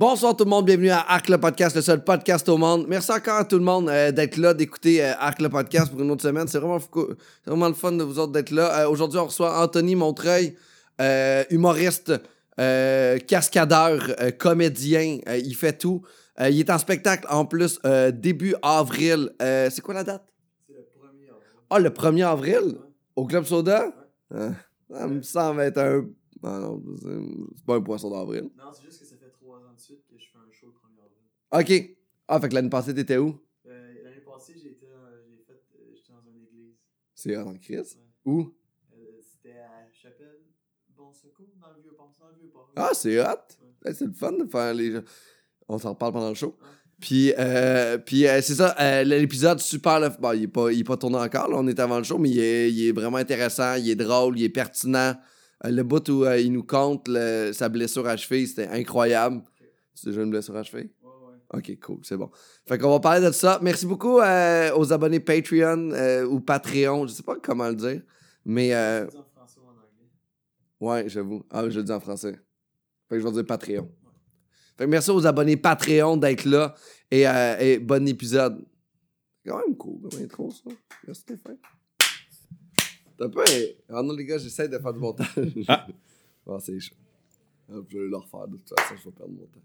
Bonsoir tout le monde, bienvenue à Arc le podcast, le seul podcast au monde. Merci encore à tout le monde euh, d'être là, d'écouter euh, Arc le podcast pour une autre semaine. C'est vraiment, vraiment le fun de vous autres d'être là. Euh, Aujourd'hui, on reçoit Anthony Montreuil, euh, humoriste, cascadeur, comédien, il fait tout. Il est en spectacle en plus début avril. C'est quoi la date? C'est le premier avril. Ah, le 1er avril? Au Club Soda? Ah, ça me semble être un... Ah non, c'est c'est pas un poisson d'avril. Non, c'est juste que ça fait trois ans de suite que je fais un show le premier avril. OK. Ah, fait que l'année passée, t'étais où? Euh, L'année passée, euh, j'étais dans une église. C'est en Christ? Ouais. Où? Euh, C'était à Chapelle, Bon Secours, dans le Vieux-Port. Dans le Vieux-Port. Ah, c'est hot. Ouais. Ouais, C'est le fun de faire les. On s'en reparle pendant le show. Ouais. Puis, euh, puis euh, c'est ça, euh, l'épisode super. le- Bon, il est pas, il est pas tourné encore, là, on est avant le show, mais il est, il est vraiment intéressant, il est drôle, il est pertinent. Le bout où il nous compte le- sa blessure à cheville, c'était incroyable. C'est déjà une blessure à cheville? Ok, cool, c'est bon. Fait qu'on va parler de ça. Merci beaucoup euh, aux abonnés Patreon euh, ou Patreon, je sais pas comment le dire, mais euh, Je dis en français ou en anglais. Ouais, j'avoue. Ah, je le dis en français. Fait que je vais dire Patreon. Fait que merci aux abonnés Patreon d'être là et, euh, et bon épisode. C'est quand même cool comme intro, ça. Merci Stéphane. T'as un peu. Ah non, les gars, j'essaie de faire du montage. Ah. Ah, c'est chaud. Je vais le refaire de toute façon, je vais perdre mon temps.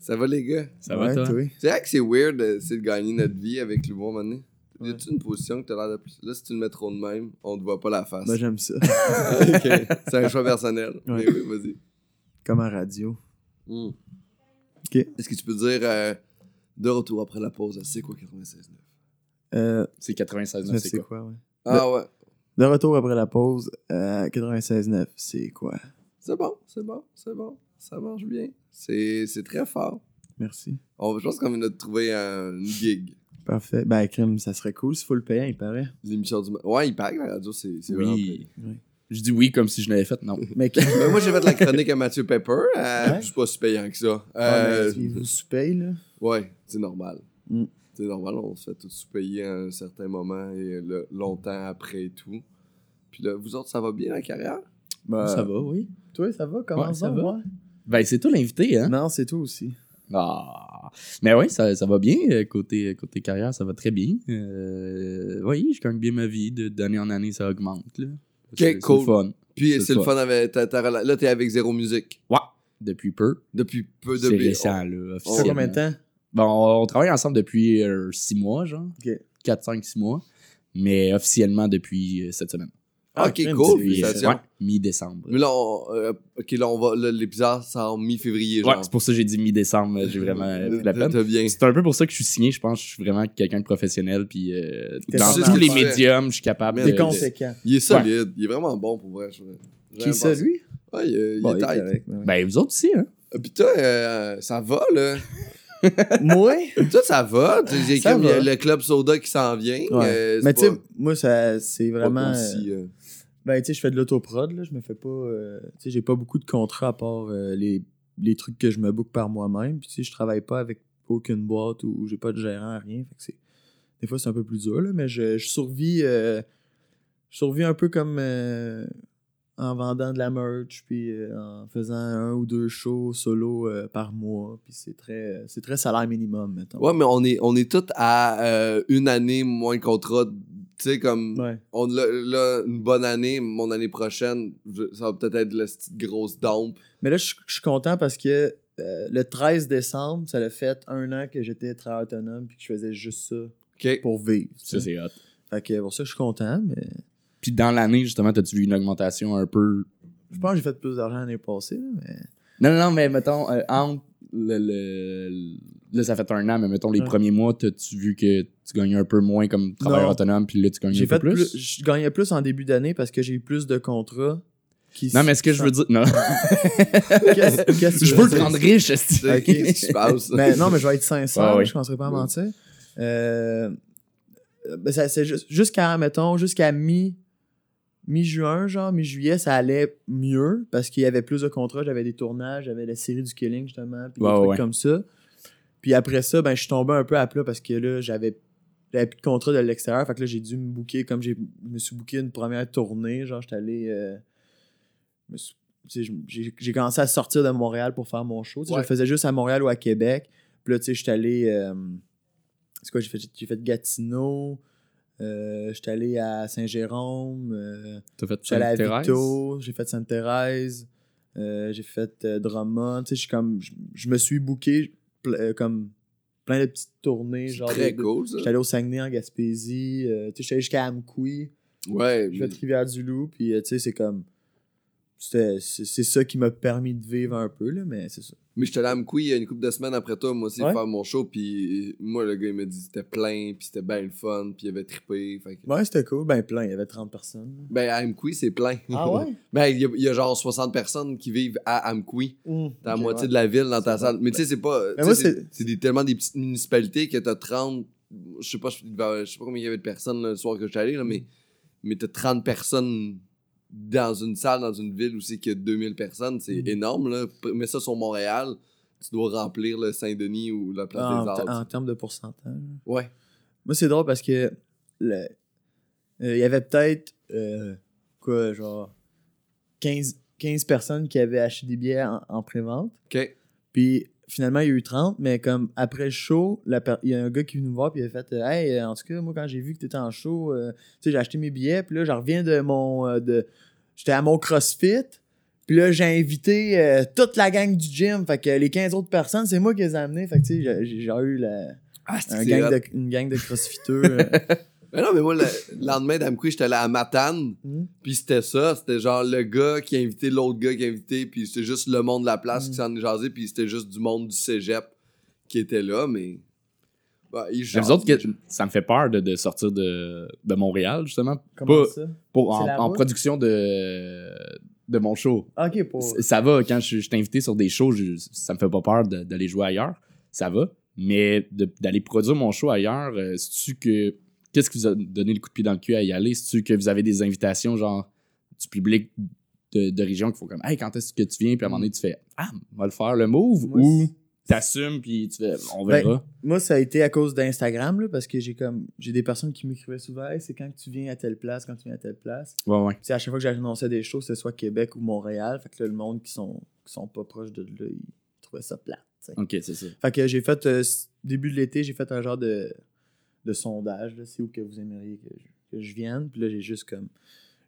Ça va, les gars? Ça va, toi? C'est vrai que c'est weird d'essayer de gagner notre vie avec l'humour, maintenant. Y Ouais. a-tu une position que t'as l'air de plus. Là, si tu le mets trop de même, on te voit pas la face. Moi, j'aime ça. ok. C'est un choix personnel. Ouais. Mais oui, vas-y. Comme en radio. Hmm. Ok. Est-ce que tu peux dire euh, de retour après la pause, c'est quoi 96.9? Euh, C'est 96 je c'est sais quoi? quoi, ouais. Ah ouais. De retour après la pause, euh, 96.9, c'est quoi? C'est bon, c'est bon, c'est bon. Ça marche bien. C'est c'est très fort. Merci. On, je pense qu'on vient de trouver un- une gig. Parfait. Ben, crime, ça serait cool s'il faut le payer, il paraît. L'émission du. Ouais, il paraît que la radio, c'est c'est vraiment. Oui. Je dis oui comme si je l'avais fait, non. Mais qui Mais moi, j'ai fait la chronique à Mathieu Pepper. Euh, Ouais. C'est pas si payant que ça. Ah, Euh, mais vous sous-paye, là? ouais, c'est normal. Mm. C'est normal, on se fait tous sous-payer à un certain moment et longtemps après et tout. Puis là, vous autres, ça va bien la carrière? Ben, ça va, oui. Toi, ça va? Comment Ouais, ça va? Ben, c'est toi l'invité, hein? Non, c'est toi aussi. Ah. Mais oui, ça, ça va bien. euh, Côté, côté carrière, ça va très bien. Euh, oui, je gagne bien ma vie. De- D'année en année, ça augmente. Là. C'est- c'est cool. le fun. Puis C'est c'est le fun avec. ta- ta là, t'es avec Zéro Musique. Ouais. Depuis peu. Depuis peu de C'est récent, là, Ça fait officiellement. combien de temps? Bon, on, on travaille ensemble depuis 6 mois, genre. Ok. 4, 5, 6 mois. Mais officiellement depuis euh, cette semaine. Ah, ok, crime, cool, c'est- Puis, félicitations. ouais, mi-décembre. Mais là, on, euh, ok, là, on va. là, L'épisode, c'est en mi-février, Ouais, genre. c'est pour ça que j'ai dit mi-décembre. J'ai vraiment euh, pris la peine. T'as bien. C'est un peu pour ça que je suis signé. Je pense que je suis vraiment quelqu'un de professionnel. Puis euh, T'es dans tous les médiums, je suis capable de. T'es conséquent. Il est solide. Il est vraiment bon pour vrai. je- Qui est ça, lui? Ouais, il, est- il Bon, est il est tight. correct, ouais. Ben, vous autres aussi, hein? Ah, Puis toi, euh, ça va, là. Moi? toi, ça va. Tu- J'ai Ça comme il y a va. le club soda qui s'en vient. Ouais. euh, c'est Mais tu sais, pas- moi, ça, c'est pas vraiment... comme si, euh, Ben, tu sais, je fais de l'autoprod, là. Je me fais pas. euh, tu sais, j'ai pas beaucoup de contrats à part euh, les, les trucs que je me book par moi-même. Puis, tu sais, je travaille pas avec aucune boîte ou j'ai pas de gérant, rien. Fait que c'est. Des fois, c'est un peu plus dur, là. Mais je, je survis. euh, je survis un peu comme. en vendant de la merch, puis en faisant un ou deux shows solo par mois. Puis, c'est très, c'est très salaire minimum, mettons. Ouais, mais on est, on est tous à une année moins de contrat. Tu sais, comme. Ouais. On l'a là, une bonne année, mon année prochaine, ça va peut-être être la petite grosse dompe. Mais là, je suis content parce que euh, le 13 décembre, ça a fait un an que j'étais travailleur autonome puis que je faisais juste ça pour vivre. Ça, c'est hot. Fait que pour ça, je suis content, mais Puis dans l'année, justement, t'as-tu vu une augmentation un peu. je pense que j'ai fait plus d'argent l'année passée. là, mais... Non, non, non, mais mettons, euh, entre le, le- Là, ça fait un an, mais mettons, les Ouais. premiers mois, t'as-tu vu que tu gagnais un peu moins comme travailleur Non. autonome, puis là, tu gagnais un peu plus? plus. Je gagnais plus en début d'année parce que j'ai eu plus de contrats. Qui Non, mais ce que je veux dire. Non. Qu'est-ce qu'est-ce que je tu veux veux te rendre riche, esti. Ok, Qu'est-ce qui se passe? Mais non, mais je vais être sincère, Ah oui. je ne commencerai pas à mentir. Euh, ben, c'est juste- jusqu'à, mettons, jusqu'à mi, mi-juin, genre, mi-juillet, ça allait mieux parce qu'il y avait plus de contrats, j'avais des tournages, j'avais la série du Killing, justement, puis des trucs ouais. comme ça. Puis après ça, ben, je suis tombé un peu à plat parce que là, j'avais j'avais plus de contrat de l'extérieur, fait que là, j'ai dû me booker, comme j'ai, je me suis booké une première tournée, genre, j'étais allé... euh, j'ai commencé à sortir de Montréal pour faire mon show. Je le faisais juste à Montréal ou à Québec. Puis là, tu sais, j'étais allé. euh, c'est quoi, j'ai fait, j'ai fait Gatineau. Euh, j'étais allé à Saint-Jérôme. euh, T'as fait Sainte-Thérèse? J'ai fait Sainte-Thérèse. euh, j'ai fait euh, Drummond. Tu sais, comme. Je, me suis booké ple- comme plein de petites tournées. Genre très de- cool, ça. J'étais allé au Saguenay, en Gaspésie. tu sais, j'étais allé jusqu'à Amqui. Ouais, J'ai fait Rivière-du-Loup, puis tu sais, c'est comme. C'est ça qui m'a permis de vivre un peu, là, mais c'est ça. mais j'étais allé à Mkoui il y a une couple de semaines après toi, moi aussi, Ouais. faire mon show. Puis moi, le gars, il m'a dit c'était plein, puis c'était bien le fun, puis il avait trippé. Fait que- Ouais, c'était cool. Ben plein, il y avait 30 personnes. Ben, à Amkoui, c'est plein. Ah ouais? ben, il y, a- y genre 60 personnes qui vivent à Amkoui. T'as la Ok, moitié ouais. de la ville dans ta salle. Mais tu sais, c'est pas. sais, c'est des- tellement des petites municipalités que t'as 30. Je sais pas, je je sais pas combien il y avait de personnes là, le soir que j'étais allé, là, mais, mais t'as 30 personnes dans une salle, dans une ville où c'est a 2000 personnes. C'est Mm. énorme, là. Mets ça sur Montréal, tu dois remplir le Saint-Denis ou la place Ah, des en, Arts. te- en termes de pourcentage. Ouais. Moi, c'est drôle parce que euh, il y avait peut-être euh, quoi, genre 15, 15 personnes qui avaient acheté des billets en, en pré-vente. OK. Puis finalement, il y a eu 30, mais comme après le show, la per- il y a un gars qui est venu me voir puis il a fait euh, Hey, euh, en tout cas, moi, quand j'ai vu que tu étais en show, euh, tu sais, j'ai acheté mes billets, puis là, je reviens de mon. euh, de... J'étais à mon CrossFit. Puis là, j'ai invité toute la gang du gym. Fait que les 15 autres personnes, c'est moi qui les ai amenés. Fait que tu sais, j'ai- eu la, Ah, un c'est gang hot. de, une gang de crossfitters. Mais non, mais moi, le, le lendemain d'Amkoui, j'étais allé à Matane. Hmm. Puis c'était ça, c'était genre le gars qui a invité l'autre gars qui a invité, puis c'était juste le monde de la place Mm. qui s'en est jasé, puis c'était juste du monde du cégep qui était là, mais. Bah, ils Mais jasent. vous autres, que- ça me fait peur de, de sortir de, de Montréal, justement. Comment Pas- ça? Pour, en, production de, de mon show. Ok, pour. Ça va, quand je, je suis invité sur des shows, je- ça me fait pas peur d'aller jouer ailleurs. Ça va. Mais d'aller produire mon show ailleurs, euh, c'est-tu que. Qu'est-ce qui vous a donné le coup de pied dans le cul à y aller? C'est-tu que vous avez des invitations, genre, du public de, de région qui font comme, hey, quand est-ce que tu viens? Puis à un moment donné, tu fais, ah, on va le faire le move. Moi, ou c'est- t'assumes, puis tu fais, on Ben, verra. Moi, ça a été à cause d'Instagram, là, parce que j'ai comme j'ai des personnes qui m'écrivaient souvent Hey, c'est quand tu viens à telle place, quand tu viens à telle place? ouais, ouais. Tu sais, à chaque fois que j'annonçais des shows, c'était soit Québec ou Montréal. Fait que là, le monde qui sont, qui sont pas proches de là, ils trouvaient ça plate. tu sais. Ok, c'est ça. Fait que j'ai fait, euh, début de l'été, j'ai fait un genre de, de sondage, c'est où que vous aimeriez que je, que je vienne. Puis là, j'ai juste comme,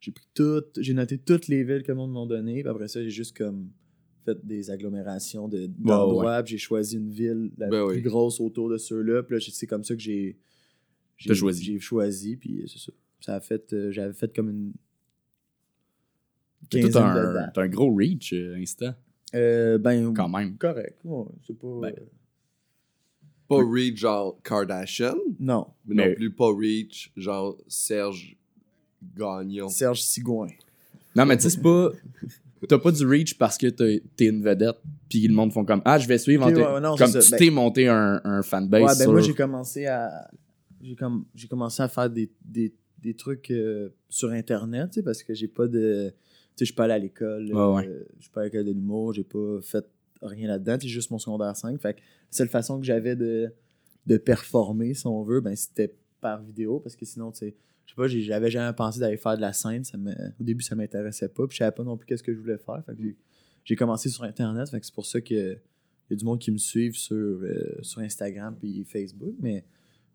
j'ai pris toutes, j'ai noté toutes les villes que le monde m'a donné. Puis après ça, j'ai juste comme fait des agglomérations de- d'endroits. Puis j'ai choisi une ville la Ben plus oui. grosse autour de ceux-là. Puis là, c'est comme ça que j'ai, j'ai choisi. J'ai choisi, puis c'est ça. Ça a fait, euh, j'avais fait comme une T'as un, un gros reach, euh, Insta, Euh, ben, quand même. correct. Ouais, c'est pas... Ben, euh, Pas Reach genre Kardashian, non, mais, Mais- non plus pas Reach genre Serge Gagnon. Serge Sigouin. Non, mais tu sais, c'est pas. T'as pas du reach parce que t'es t'es une vedette, puis le monde font comme Ah, je vais suivre. En ouais, ouais, non, comme c'est tu ça. t'es monté un, un fanbase. Ouais, ben sur... moi j'ai commencé à j'ai comme j'ai commencé à faire des, des, des trucs euh, sur internet, tu sais, parce que j'ai pas de tu sais, je suis pas allé à l'école, Ouais, ouais. euh, je suis pas à l'école de l'humour, j'ai pas fait rien là-dedans, c'est juste mon secondaire 5. Fait que la seule façon que j'avais de de performer si on veut, ben c'était par vidéo parce que sinon je sais pas, j'avais jamais pensé d'aller faire de la scène, ça au début ça m'intéressait pas, puis je savais pas non plus qu'est-ce que je voulais faire, fait que j'ai- commencé sur internet, fait que c'est pour ça que y a du monde qui me suivent sur, euh, sur Instagram puis Facebook, mais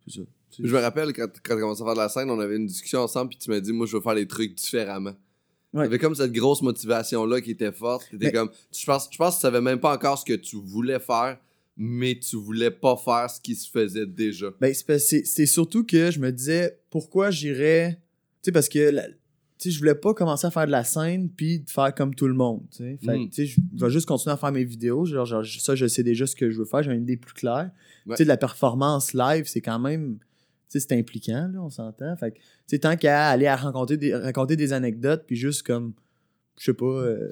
c'est ça. Je me rappelle quand, quand tu commençais à faire de la scène, on avait une discussion ensemble, puis tu m'as dit, moi, je veux faire les trucs différemment. Ouais. T'avais comme cette grosse motivation-là qui était forte. Mais- comme, je pense, je pense que tu savais même pas encore ce que tu voulais faire, mais tu voulais pas faire ce qui se faisait déjà. Ben, c'est surtout que je me disais pourquoi j'irais. Tu sais, parce que la- tu sais, je voulais pas commencer à faire de la scène puis de faire comme tout le monde. Tu sais, Fait que, Mm. tu sais, je je vais juste continuer à faire mes vidéos. Genre, genre, ça, je sais déjà ce que je veux faire. J'ai une idée plus claire. Ouais. Tu sais, de la performance live, c'est quand même. C'est impliquant, là, on s'entend. Fait que, tant qu'à aller à raconter des, raconter des anecdotes puis juste comme. Je sais pas. euh,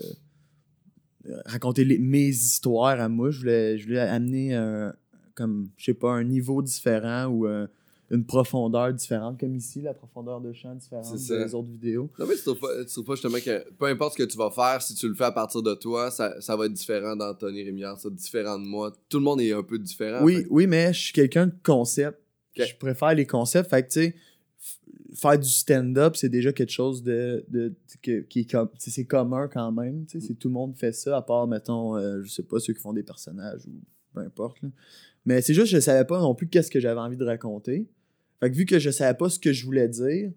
raconter les- mes histoires à moi. Je voulais, je voulais amener un, comme, je sais pas, un niveau différent ou un- une profondeur différente, comme ici, la profondeur de champ différente des autres vidéos. Non, mais tu trouves pas, tu trouves pas justement que peu importe ce que tu vas faire, si tu le fais à partir de toi, ça, ça va être différent d'Anthony Rémillard, ça différent de moi. Tout le monde est un peu différent. oui, fait. oui, mais je suis quelqu'un de concept. Je préfère les concepts. Fait que, tu sais, faire du stand-up, c'est déjà quelque chose de, de, que- qui est comme. C'est commun quand même. tu sais, c'est- Tout le monde fait ça, à part, mettons, euh, je sais pas, ceux qui font des personnages ou peu importe. là. Mais c'est juste que je savais pas non plus qu'est-ce que j'avais envie de raconter. Fait que vu que je savais pas ce que je voulais dire,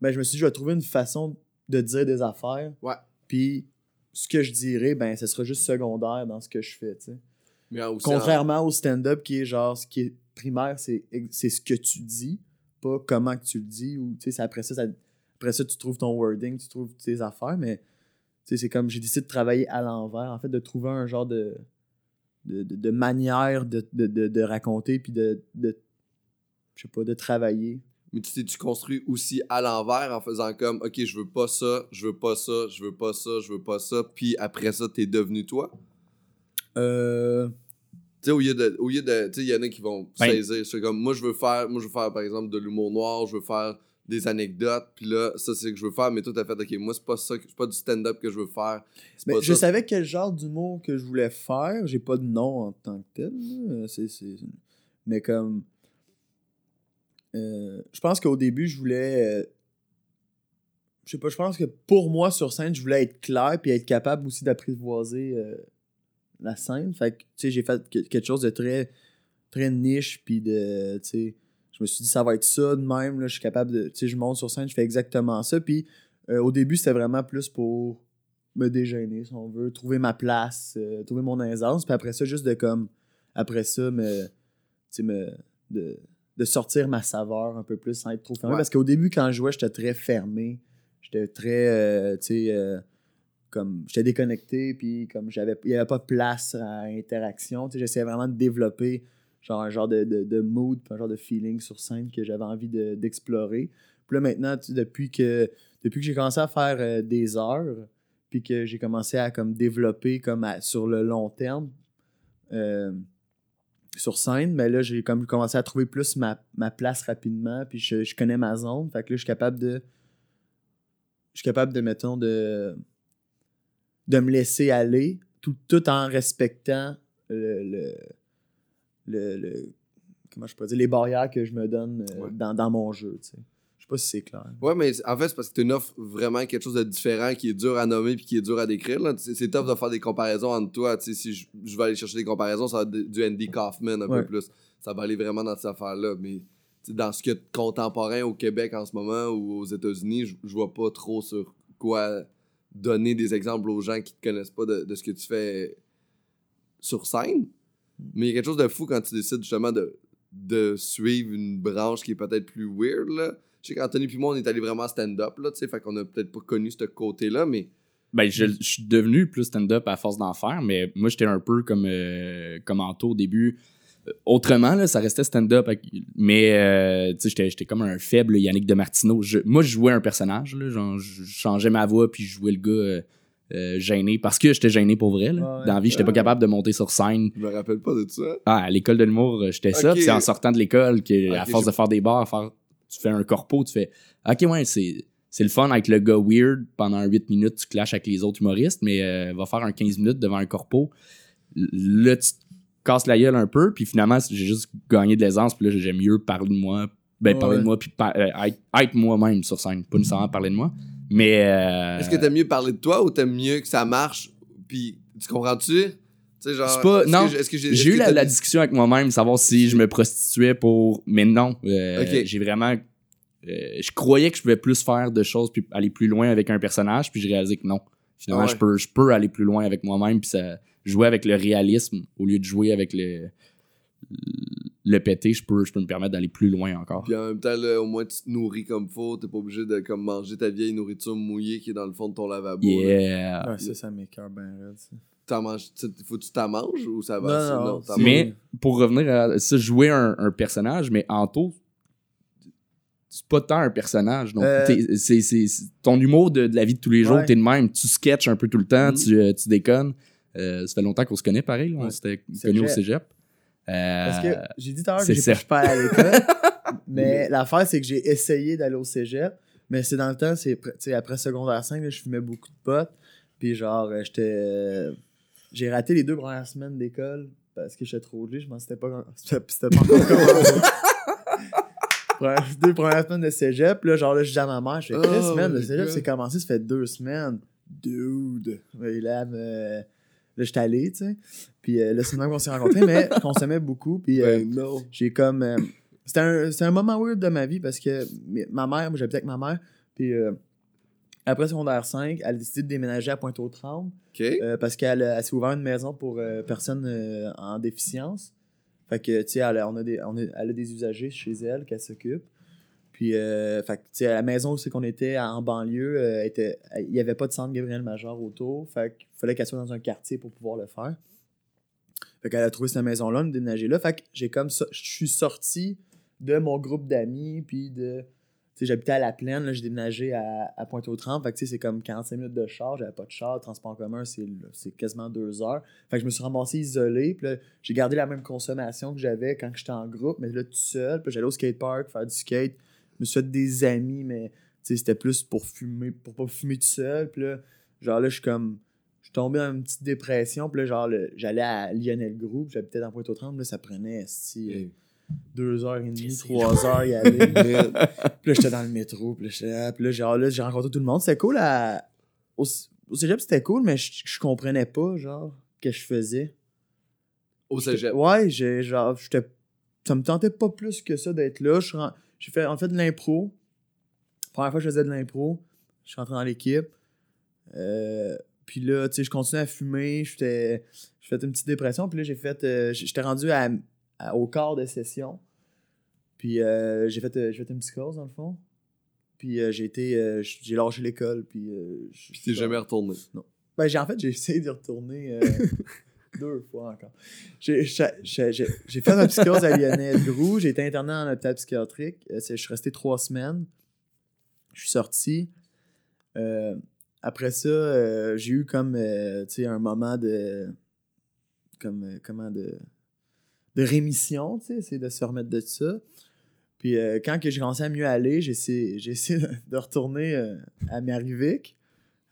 ben je me suis dit, je vais trouver une façon de dire des affaires. Ouais. Puis ce que je dirais, ben ce sera juste secondaire dans ce que je fais, tu sais. Contrairement au stand-up qui est genre, ce qui est primaire, c'est ce que tu dis, pas comment que tu le dis. Ou, tu après ça, ça- après ça, tu trouves ton wording, tu trouves tes affaires, mais tu c'est comme j'ai décidé de travailler à l'envers, en fait, de trouver un genre de, de, de- de manière de, de, de, de raconter, puis de, de, je sais pas, de travailler. Mais tu t'es-tu construit aussi à l'envers en faisant comme, OK, je veux pas ça, je veux pas ça, je veux pas ça, je veux pas ça, puis après ça, t'es devenu toi? Euh, Tu sais, au lieu de. Au lieu de tu sais, il y en a qui vont Ben- saisir. C'est comme, moi, je veux faire, moi, je veux faire, par exemple, de l'humour noir, je veux faire des anecdotes, puis là, ça, c'est ce que je veux faire, mais toi, t'as fait, OK, moi, c'est pas ça, c'est pas du stand-up que je veux faire. Mais je ça. savais quel genre d'humour que je voulais faire. J'ai pas de nom en tant que tel. C'est, c'est- Mais comme. euh, je pense qu'au début, je voulais. euh, je sais pas, je pense que pour moi, sur scène, je voulais être clair puis être capable aussi d'apprivoiser euh, la scène. Fait que, tu sais, j'ai fait que- quelque chose de très, très niche puis de. Tu sais, je me suis dit, ça va être ça de même. Là, je suis capable de. Tu sais, je monte sur scène, je fais exactement ça. Puis euh, au début, c'était vraiment plus pour me déjeuner, si on veut, trouver ma place, euh, trouver mon aisance. Puis après ça, juste de comme. Après ça, me. Tu sais, me. De, de sortir ma saveur un peu plus sans être trop fermé. Ouais. Parce qu'au début, quand je jouais, j'étais très fermé. J'étais très. euh, tu sais. Comme j'étais déconnecté puis comme j'avais il y avait pas de place à interaction. Tu sais j'essayais vraiment de développer genre un genre de, de, de mood un genre de feeling sur scène que j'avais envie de- d'explorer. Puis là maintenant depuis que depuis que j'ai commencé à faire euh, des heures puis que j'ai commencé à comme développer comme à- sur le long terme euh, sur scène mais là j'ai comme commencé à trouver plus ma, ma place rapidement puis je, je connais ma zone. Fait que là je suis capable de je suis capable de mettons de de me laisser aller tout, tout en respectant le, le, le- le- comment je peux dire les barrières que je me donne euh, Ouais. dans, dans mon jeu tu sais je sais pas si c'est clair Ouais, mais en fait, c'est parce que tu offres vraiment quelque chose de différent qui est dur à nommer puis qui est dur à décrire. C'est tough de faire des comparaisons entre toi. Tu sais, si je, je vais aller chercher des comparaisons, ça va être du Andy Kaufman un Ouais. peu plus. Ça va aller vraiment dans cette affaire-là. Mais dans ce qui est contemporain au Québec en ce moment ou aux États-Unis, je, je vois pas trop sur quoi donner des exemples aux gens qui te connaissent pas de, ce que tu fais sur scène. Mais il y a quelque chose de fou quand tu décides justement de, de suivre une branche qui est peut-être plus weird. Là. Je sais qu'Anthony puis moi, on est allé vraiment stand-up, tu sais, fait qu'on a peut-être pas connu ce côté-là, mais Ben, je, je suis devenu plus stand-up à force d'en faire, mais moi, j'étais un peu comme, euh, comme Anto au début. Euh, Autrement, là, ça restait stand-up. Mais, euh, tu sais, j'étais- j'étais comme un faible Yannick de Martineau. Je- moi, je jouais un personnage, là, genre, je changeais ma voix, puis je jouais le gars euh, euh, gêné. Parce que j'étais gêné pour vrai, là. Ouais. Dans la vie, j'étais pas Ah. capable de monter sur scène. je me rappelle pas de ça. Ah, à l'école de l'humour, euh, j'étais ça. C'est en sortant de l'école que, à force je- de faire des bars, faire, tu fais un corpo, tu fais OK, ouais, c'est. C'est le fun avec le gars weird. Pendant 8 minutes, tu clashes avec les autres humoristes, mais euh, va faire un 15 minutes devant un corpo. Là, tu te casses la gueule un peu, puis finalement, j'ai juste gagné de l'aisance, puis là, j'aime mieux parler de moi. Ben, parler de moi, puis par- euh, être, être moi-même sur scène. Pas nécessairement parler de moi. Mais. euh, Est-ce que t'aimes mieux parler de toi ou t'aimes mieux que ça marche, puis tu comprends-tu? C'est pas- non. j'ai- eu la, discussion avec moi-même, savoir si je me prostituais pour. Mais non. euh. J'ai vraiment. je croyais que je pouvais plus faire de choses puis aller plus loin avec un personnage, puis j'ai réalisé que non. Finalement, Ah ouais. je, peux, je peux aller plus loin avec moi-même, puis ça, jouer avec le réalisme au lieu de jouer avec le, le pété, je peux, je peux me permettre d'aller plus loin encore. Puis en même temps, là, au moins, tu te nourris comme faut. T'es pas obligé de comme, manger ta vieille nourriture mouillée qui est dans le fond de ton lavabo. là. Yeah. Ouais, ça ça m'écoeure bien. T'en manges, tu- faut que tu t'en manges ou ça va? Non, non. Mais pour revenir à ça, jouer un, un personnage, mais Anto, c'est pas tant un personnage. Donc, Euh, c'est, ton humour de, de la vie de tous les jours, Ouais. t'es de même. Tu sketches un peu tout le temps, Mhm. tu, euh, tu déconnes. Euh, ça fait longtemps qu'on se connaît, pareil. là. On s'était connus au cégep. Euh, Parce que j'ai dit tout à l'heure que j'ai pas- je suis pas allé à l'école. mais l'affaire, c'est que j'ai essayé d'aller au cégep. Mais c'est dans le temps, c'est après secondaire 5, là, je fumais beaucoup de potes. Puis genre, euh, j'étais. J'ai raté les deux premières semaines d'école parce que j'étais trop gelé. Je m'en c'était pas. C'était pas encore commencé. Deux premières semaines de cégep. Là, genre, là, je dis à ma mère, je fais Oh man, le my cégep, c'est commencé, ça fait deux semaines. Dude. Et là, me- là, j'étais allé, tu sais. Puis euh, là, c'est qu'on s'est rencontrés, mais on s'aimait beaucoup. Puis euh, Ben non. j'ai comme. euh, c'était un, un moment weird de ma vie parce que ma mère, moi, j'habitais avec ma mère. Puis euh, après secondaire 5, elle a décidé de déménager à Pointe-aux-Trembles. Euh, parce qu'elle s'est ouvert une maison pour euh, personnes euh, en déficience. Fait que, tu sais, elle, on a des, on a- elle a des usagers chez elle qu'elle s'occupe. Puis, euh, la maison où c'est qu'on était en banlieue, euh, était, il n'y avait pas de centre Gabriel Major autour. Fait qu'il fallait qu'elle soit dans un quartier pour pouvoir le faire. Fait qu'elle a trouvé cette maison-là, nous déménager là. Fait que j'ai comme je suis sorti de mon groupe d'amis, puis de. J'habitais à La Plaine, j'ai déménagé à, à Pointe-aux-Trembles. Fait que, c'est comme 45 minutes de char, j'avais pas de char, transport en commun, c'est quasiment deux heures. Fait que je me suis ramassé isolé, puis j'ai gardé la même consommation que j'avais quand j'étais en groupe, mais là, tout seul. Puis j'allais au skatepark faire du skate. Je me suis fait des amis, mais c'était plus pour fumer, pour pas fumer tout seul. Puis là, genre là, je suis comme. Je suis tombé dans une petite dépression, puis là, genre, j'allais à Lionel Group, j'habitais dans Pointe-aux-Trembles, là, ça prenait, esti, deux heures et demie, trois heures y aller. Puis là, j'étais dans le métro. Puis là, puis là, genre, là, j'ai rencontré tout le monde. C'était cool. À... Au, au cégep, c'était cool, mais je, je comprenais pas, genre, ce que je faisais. Au cégep. Ouais, j'ai, genre, j'étais... ça me tentait pas plus que ça d'être là. Je J'ai fait, en fait, de l'impro. Première fois que je faisais de l'impro, je suis rentré dans l'équipe. Euh, puis là, tu sais, je continuais à fumer. J'étais... J'ai fait une petite dépression. Puis là, j'ai fait... euh, j'étais rendu à, à- au quart de session. Puis euh, j'ai fait, j'ai fait une psychose, dans le fond. Puis j'ai été... j'ai lâché l'école. Puis... je- Puis t'es jamais retourné? ben, j'ai, en fait, j'ai essayé d'y retourner deux fois encore. J'ai, fait ma psychose à Lionel Groux. J'ai été interné en hôpital psychiatrique. Euh, je suis resté trois semaines. Je suis sorti. Euh, après ça, euh, j'ai eu comme, un moment de... Comme, comment, de... De rémission, c'est de se remettre de ça. Puis quand j'ai commencé à mieux aller, j'ai essayé, essayé de retourner à Marivic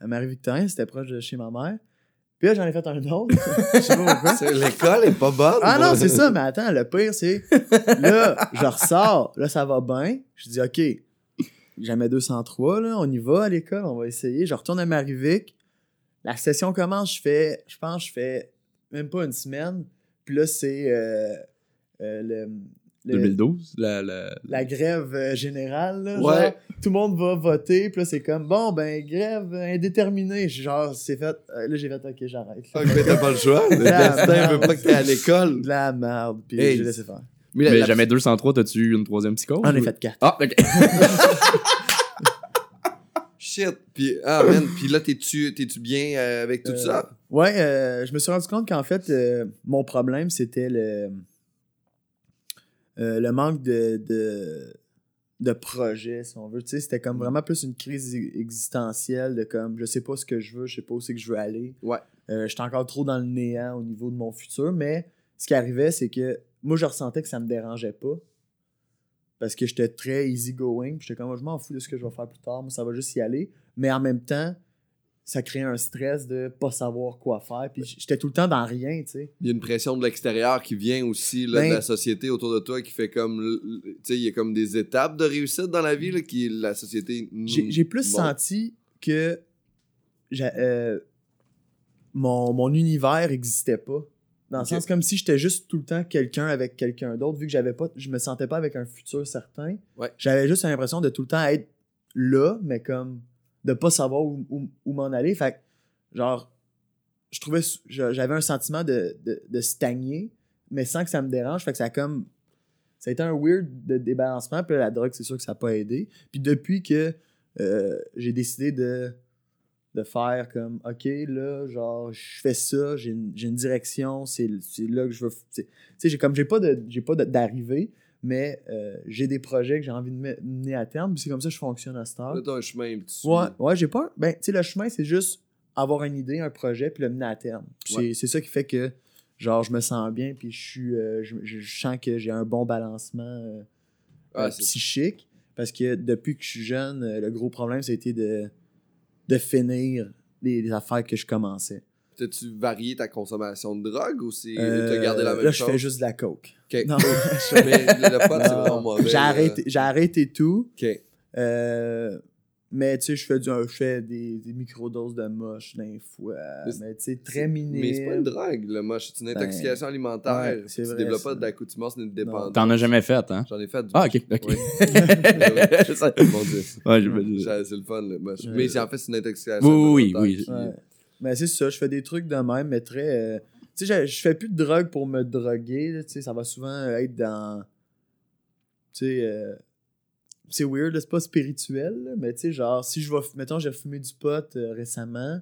à Marie-Victorien, c'était proche de chez ma mère. Puis là, j'en ai fait un autre. Je sais pas pourquoi. C'est- L'école est pas bonne. Ah non, c'est ça, mais attends, le pire, c'est. Là, je ressors, là, ça va bien. Je dis, OK, jamais 203, là, on y va à l'école, on va essayer. Je retourne à Marivic. La session commence, je fais, je pense, je fais même pas une semaine. Puis là, c'est euh, euh, le, le- 2012, la, la- la grève euh, générale. Là, Ouais. genre, tout le monde va voter. Puis là, c'est comme, bon, ben, grève indéterminée. Genre, c'est fait. euh, là, j'ai fait, OK, j'arrête. T'as pas le choix. Le La destin veut merde. pas que t'aies à l'école. De la merde. Puis Hey. j'ai laissé faire. Mais, la- Mais la- jamais 203, t'as-tu eu une troisième psychose? J'en ai ou- fait quatre. Ah, ok. Shit. Puis, ah, man. Puis là, t'es-tu t'es-tu bien euh, avec tout Euh, ça? Ouais, euh, je me suis rendu compte qu'en fait, euh, mon problème, c'était le, euh, le manque de, de, de projet, si on veut. Tu sais, c'était comme vraiment plus une crise e- existentielle de comme, je sais pas ce que je veux, je sais pas où c'est que je veux aller. Ouais. Euh, J'étais encore trop dans le néant au niveau de mon futur, mais ce qui arrivait, c'est que moi, je ressentais que ça me dérangeait pas. Parce que j'étais très easygoing. puis J'étais comme, je m'en fous de ce que je vais faire plus tard. Moi, ça va juste y aller. Mais en même temps, ça créait un stress de pas savoir quoi faire. Puis j'étais tout le temps dans rien, tu sais. Il y a une pression de l'extérieur qui vient aussi là, Ben- de la société autour de toi qui fait comme. Tu sais, il y a comme des étapes de réussite dans la vie là, qui la société. J'ai plus senti que euh, mon, mon univers n'existait pas. Dans le sens comme si j'étais juste tout le temps quelqu'un avec quelqu'un d'autre, vu que j'avais pas, je me sentais pas avec un futur certain. Ouais. J'avais juste l'impression de tout le temps être là, mais comme de pas savoir où, où- où m'en aller. Fait que, genre, je trouvais, j'avais un sentiment de, de, de stagner, mais sans que ça me dérange. Fait que ça a comme, ça a été un weird de débalancement. Puis la drogue, c'est sûr que ça n'a pas aidé. Puis depuis que euh, j'ai décidé de, de faire comme, OK, là, genre, je fais ça, j'ai une, une direction, c'est là que je veux. Tu sais, j'ai comme, j'ai pas d'arrivée, mais euh, j'ai des projets que j'ai envie de me- mener à terme. Puis c'est comme ça que je fonctionne à cette heure. T'as un chemin. suis. Ouais, ouais, j'ai pas. Ben, tu sais, le chemin, c'est juste avoir une idée, un projet, puis le mener à terme. Ouais. c'est- ça qui fait que, genre, je me sens bien, puis je suis. euh, je, je- sens que j'ai un bon balancement euh, Ah, psychique. Parce que depuis que je suis jeune, le gros problème, été de, de finir les, les affaires que je commençais. T'as-tu varié ta consommation de drogue ou c'est Euh, t'as gardé la même là, chose? je fais juste de la coke. Ok. Non. Mais le pot, c'est Non, vraiment mauvais. J'ai là. arrêté, j'ai arrêté tout. Ok. Euh, mais tu sais, je fais, du, je fais des, des microdoses de moche d'un fois. Mais tu sais, très minime. Mais c'est pas une drogue, le moche. C'est une intoxication alimentaire. ouais, c'est tu vrai, développes ça. pas d'accoutumance ni de dépendance. T'en as jamais fait, hein? J'en ai fait du Ah, ok. ok. Oui. Mon Dieu. Ouais, C'est le fun, le moche. Ouais. Mais c'est en fait, c'est une intoxication Oui, oui, oui. Mais c'est ça, je fais des trucs de même, mais très. euh, tu sais, je, je fais plus de drogue pour me droguer. là, Tu sais, ça va souvent être dans. Tu sais. euh, c'est weird, c'est pas spirituel, là, mais tu sais, genre, si je vais. Mettons, j'ai fumé du pot euh, récemment,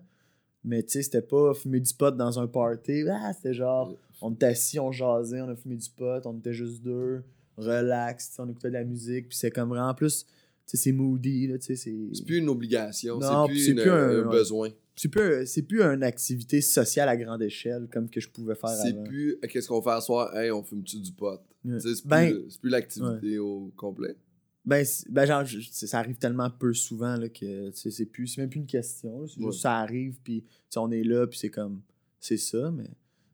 mais tu sais, c'était pas fumer du pot dans un party. Ah, c'était genre, on était assis, on jasait, on a fumé du pot, on était juste deux, relax, on écoutait de la musique, puis c'est comme vraiment en plus. Tu sais, c'est moody, là, tu sais, c'est. C'est plus une obligation, c'est plus, c'est une- plus un, un- besoin. C'est plus, c'est plus une activité sociale à grande échelle comme que je pouvais faire C'est avant. plus euh, qu'est-ce qu'on fait à soir, hey, on fume-tu du pot? Ouais. C'est Ben- plus, c'est plus l'activité au complet. Ben, c'est- ben genre, je- c'est- ça arrive tellement peu souvent là, que c'est plus, c'est même plus une question. là. C'est Ouais. juste ça arrive, puis on est là, puis c'est comme, c'est ça, mais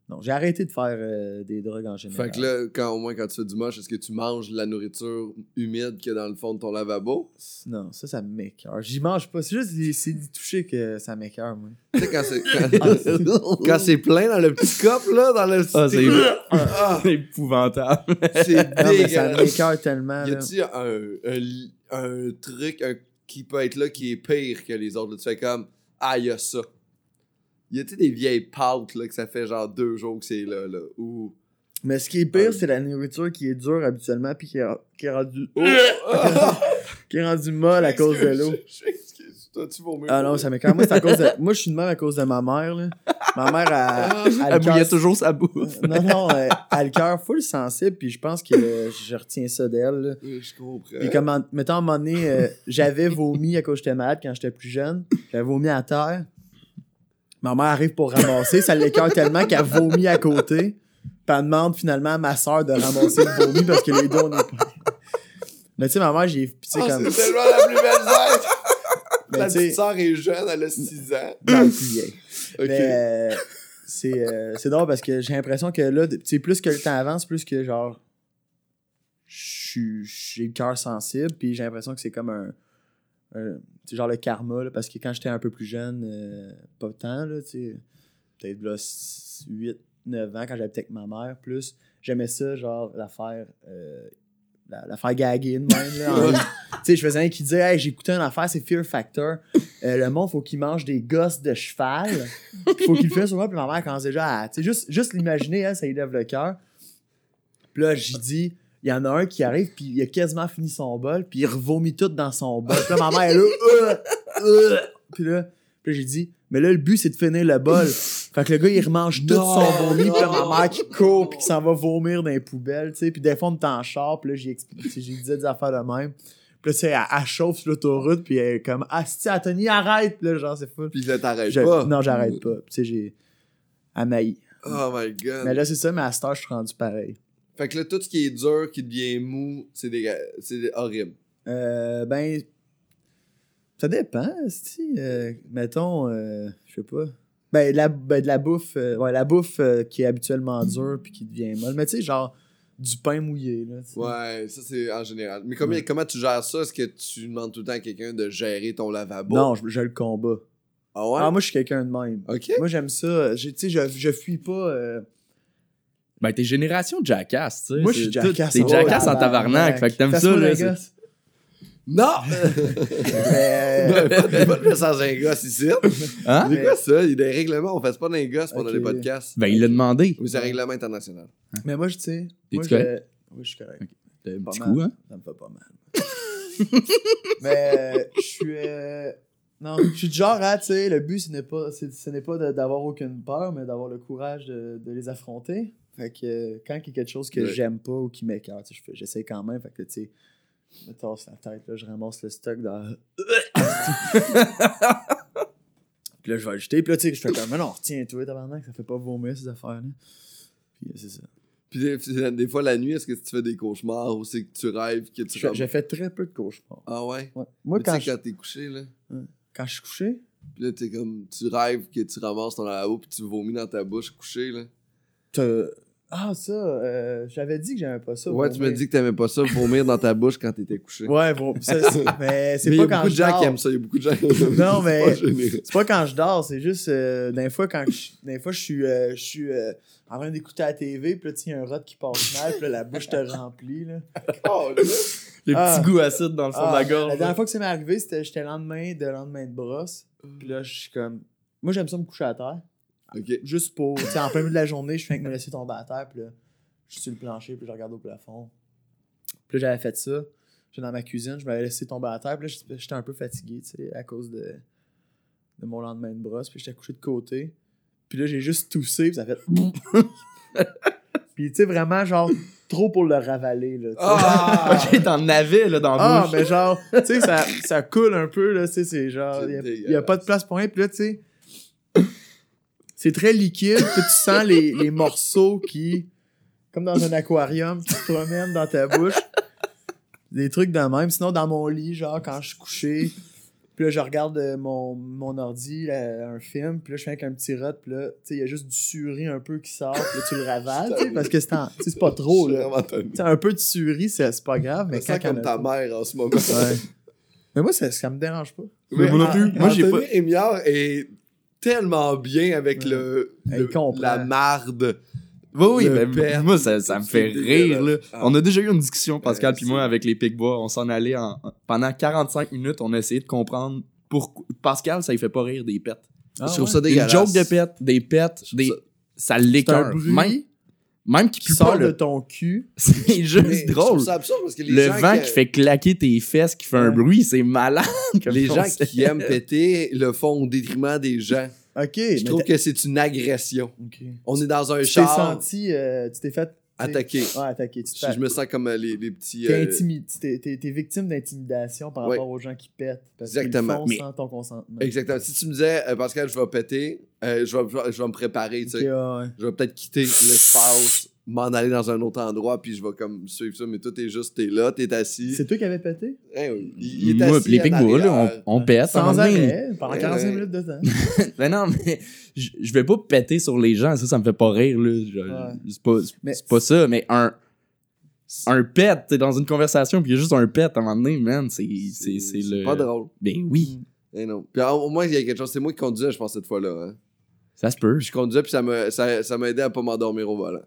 non, j'ai arrêté de faire euh, des drogues en général. Fait que là, quand, au moins quand tu fais du moche, est-ce que tu manges la nourriture humide qu'il y a dans le fond de ton lavabo? Non, ça, ça m'écœure. J'y mange pas. C'est juste d'y- c'est d'y toucher que ça m'écœure, moi. Tu sais, quand c'est quand, quand c'est plein dans le petit cop, là, dans le Ah, c'est Ah, c'est épouvantable. c'est Non, mais ça m'écœure tellement. Y a-tu un, un, truc un- qui peut être là qui est pire que les autres? là? Tu fais comme, ah, y a ça. Y a-tu des vieilles pâtes, là, que ça fait genre deux jours que c'est là, là? Ou. Mais ce qui est pire, Ah. c'est la nourriture qui est dure habituellement, puis qui est, qui est rendue Oh! qui est rendue molle à cause de l'eau. Ah non, ça m'écoeure. Moi, c'est à cause de... Moi, je suis de même à cause de ma mère, là. Ma mère, Ah, elle, elle, Elle mouillait casse- toujours sa bouffe. Non, non, elle, elle a le cœur full sensible, puis je pense que euh, je retiens ça d'elle. Oui, Je comprends. Puis comme, en- mettons, à un moment donné, euh, j'avais vomi à cause que j'étais malade quand j'étais plus jeune. J'avais vomi à terre. Ma mère arrive pour ramasser, ça l'écœure tellement qu'elle vomit à côté. Puis elle demande finalement à ma soeur de ramasser le vomi parce que les deux, on est pas... Mais tu sais, ma mère, j'ai... tu sais, Ah, comme... c'est tellement la plus belle scène! La petite sœur est jeune, elle a 6 ans. dans le plus vieille. Ok. Mais euh, c'est euh, c'est drôle parce que j'ai l'impression que là, tu sais, plus que le temps avance, plus que genre. J'ai le cœur sensible, puis j'ai l'impression que c'est comme un. C'est genre le karma, là, parce que quand j'étais un peu plus jeune, euh, pas tant, là, peut-être là, 8, 9 ans, quand j'habitais avec ma mère, plus, j'aimais ça, genre, l'affaire. euh, la- gaguer de même, sais, je faisais un qui disait, hey, j'écoutais une affaire, c'est Fear Factor. Euh, le monde, faut qu'il mange des gosses de cheval. Faut qu'il le fasse souvent. Puis ma mère commence déjà à. Tu sais, juste, juste l'imaginer, hein, ça lui lève le cœur. Puis là, j'ai dit, il y en a un qui arrive, puis il a quasiment fini son bol, puis il revomit tout dans son bol. Puis là, ma mère est là. Euh, euh. Puis là, puis là, j'ai dit, mais là, le but, c'est de finir le bol. Fait que le gars, il remange tout son vomi, puis là, ma mère qui court, puis qui s'en va vomir dans les poubelles, tu sais. Puis des fois, on est en char, puis là, j'ai dit des affaires de même. Puis là, tu sais, elle, elle chauffe sur l'autoroute, puis elle est comme, ah, si, Anthony, arrête! Puis là, genre, c'est fou. Puis là, t'arrêtes pas. Non, j'arrête pas. Puis, Tu sais, j'ai. Amaï. Oh my god. Mais là, c'est ça, mais à cette heure, je suis rendu pareil. Fait que là, tout ce qui est dur, qui devient mou, c'est des... c'est horrible. Euh, ben. Ça dépend, si. mettons, euh, je sais pas. Ben, la, ben, de la bouffe. euh, ouais, la bouffe euh, qui est habituellement dure puis qui devient molle. Mais tu sais, genre, du pain mouillé, là. Ouais, ça c'est en général. Mais comment, Ouais. comment tu gères ça? Est-ce que tu demandes tout le temps à quelqu'un de gérer ton lavabo? Non, je, je le combat. Ah ouais? Ah, moi, je suis quelqu'un de même. Ok. Moi, j'aime ça. Tu sais, je, je fuis pas. Ben, t'es génération Jackass, tu sais. Moi, je suis jackass. T'es Jackass en tabarnak. Fait que t'aimes ça, là. Non! Mais- Pas pas de message d'un gosse ici. Hein? C'est quoi ça? Il y a des règlements, on fait pas d'un gosse pendant les podcasts. Ben, il l'a demandé. Oui, c'est un règlement international. Mais moi, je sais. Moi, je. correct? Oui, je suis correct. Un Pas petit mal. coup, hein? Ça me fait pas mal. Mais euh, je suis. euh, Non, je suis du genre tu sais, le but, ce n'est pas, c'est- ce n'est pas d'avoir aucune peur, mais d'avoir le courage de, de les affronter. Fait que euh, quand il y a quelque chose que Ouais. j'aime pas ou qui m'écœure, j'essaie quand même. Fait que, tu sais, je me tasse la tête, là, je ramasse le stock dans. puis là, je vais jeter. Puis là, tu sais, je fais comme, mais non, retiens-toi, tabarnak, ça fait pas vomir ces affaires-là. Puis euh, c'est ça. Puis des, fois, la nuit, est-ce que tu fais des cauchemars ou c'est que tu rêves que tu. J'ai fait très peu de cauchemars. Ah ouais? Ouais. Moi, Mais quand tu je, sais, quand t'es couché, là. quand je suis couché, Puis là, t'es comme, tu rêves que tu ramasses ton lavabo puis tu vomis dans ta bouche couché, là. T'as- Ah, ça, euh, j'avais dit que j'aimais pas ça. Ouais, tu m'as dit que t'aimais pas ça, vomir dans ta bouche quand t'étais couché. Ouais, bon, ça, c'est- mais c'est Mais il y pas a quand beaucoup de je gens dors. qui aiment ça. Il y a beaucoup de gens qui aiment ça. Non, mais- C'est pas pas quand je dors, c'est juste euh, des fois quand je, des fois je suis euh, je suis euh, en train d'écouter la TV, puis là tu sais, il y a un rot qui passe mal, puis là la bouche te remplit là. Oh, là. Le Ah. petit goût acide dans le fond Ah, de la La gorge. dernière fois que ça m'est arrivé, c'était j'étais le lendemain de lendemain de brosse, puis là je suis comme moi j'aime ça me coucher à terre, Juste pour en plein milieu de la journée, je fais que me laisser tomber à terre, puis là je suis sur le plancher, puis je regarde au plafond. Puis là j'avais fait ça, j'étais dans ma cuisine, je m'avais laissé tomber à terre, puis là j'étais- un peu fatigué, tu sais, à cause de de mon lendemain de brosse, puis j'étais couché de côté. Puis là, j'ai juste toussé, puis ça fait. puis tu sais, vraiment, genre, trop pour le ravaler, là. Ah! ok, t'en avais là dans la Ah, bouche. mais genre, tu sais, ça, ça coule un peu, là, tu sais, c'est genre, il y a- a pas de place pour rien, puis là, tu sais, c'est très liquide, puis tu sens les, les morceaux qui, comme dans un aquarium, qui se promènent dans ta bouche. Des trucs de même. Sinon, dans mon lit, genre, quand je suis couché, puis là, je regarde euh, mon, mon ordi, là, un film, puis là, je fais avec un petit rot, puis là, tu sais, il y a juste du suri un peu qui sort, puis là, tu le ravales, tu sais, parce que c'est pas trop, là. un peu de suri, c'est c'est pas grave, mais quand comme ta mère en ce moment. Ouais. Mais moi, ça, ça me dérange pas. Mais moi non plus. Moi, j'ai pas- est tellement bien avec le, Il le- la marde. Oui, oui, Le mais moi, ça, ça me fait rire, là. Ah. On a déjà eu une discussion, Pascal puis moi, avec les Picbois. On s'en allait en... en- Pendant 45 minutes, on a essayé de comprendre pourquoi... Pascal, ça lui fait pas rire des pets. Ah, je trouve ouais. ça Une joke de pets, des pets, des... ça- Ça l'écœure. Même, même qui qui sort de ton cul. C'est juste Mais drôle. ça absurde parce que les Le gens vent qui fait claquer tes fesses, qui fait un bruit, c'est malade. Les gens qui aiment péter le font au détriment des gens. Ok. Je trouve que c'est une agression. Ok. On est dans un Tu t'es char senti, euh, tu t'es fait attaqué. Ouais, attaqué. Tu Je, me sens comme euh, les, les petits. T'es euh, t'es- t'es- victime d'intimidation par Ouais. rapport aux gens qui pètent. Parce Exactement. Qu'ils le font Mais- sans ton consentement. Exactement. Si tu me disais, euh, Pascal, je vais péter, euh, je, vais, je, vais, je vais me préparer, tu Ok, sais. ouais, ouais. Je vais peut-être quitter l'espace, m'en aller dans un autre endroit, puis je vais comme suivre ça, mais toi, t'es juste, t'es là, t'es assis. C'est toi qui avais pété? Hein, oui. il, il est Moi, assis pis les arrière. on, on pète. Sans arrêt, pendant Ouais, 45 ouais. minutes de temps. Mais non, mais je je vais pas péter sur les gens, ça, ça me fait pas rire, là. Je- Ouais. C'est pas, ça, mais un, un pet, t'es dans une conversation, puis il y a juste un pet à un moment donné, man, c'est, c'est, c'est le. pas drôle. Ben oui, Eh non. Puis au moins, il y a quelque chose. C'est moi qui conduisais, je pense, cette fois-là. hein. ça se peut. Je conduisais, puis ça m'a ça, ça m'a aidé à pas m'endormir au volant.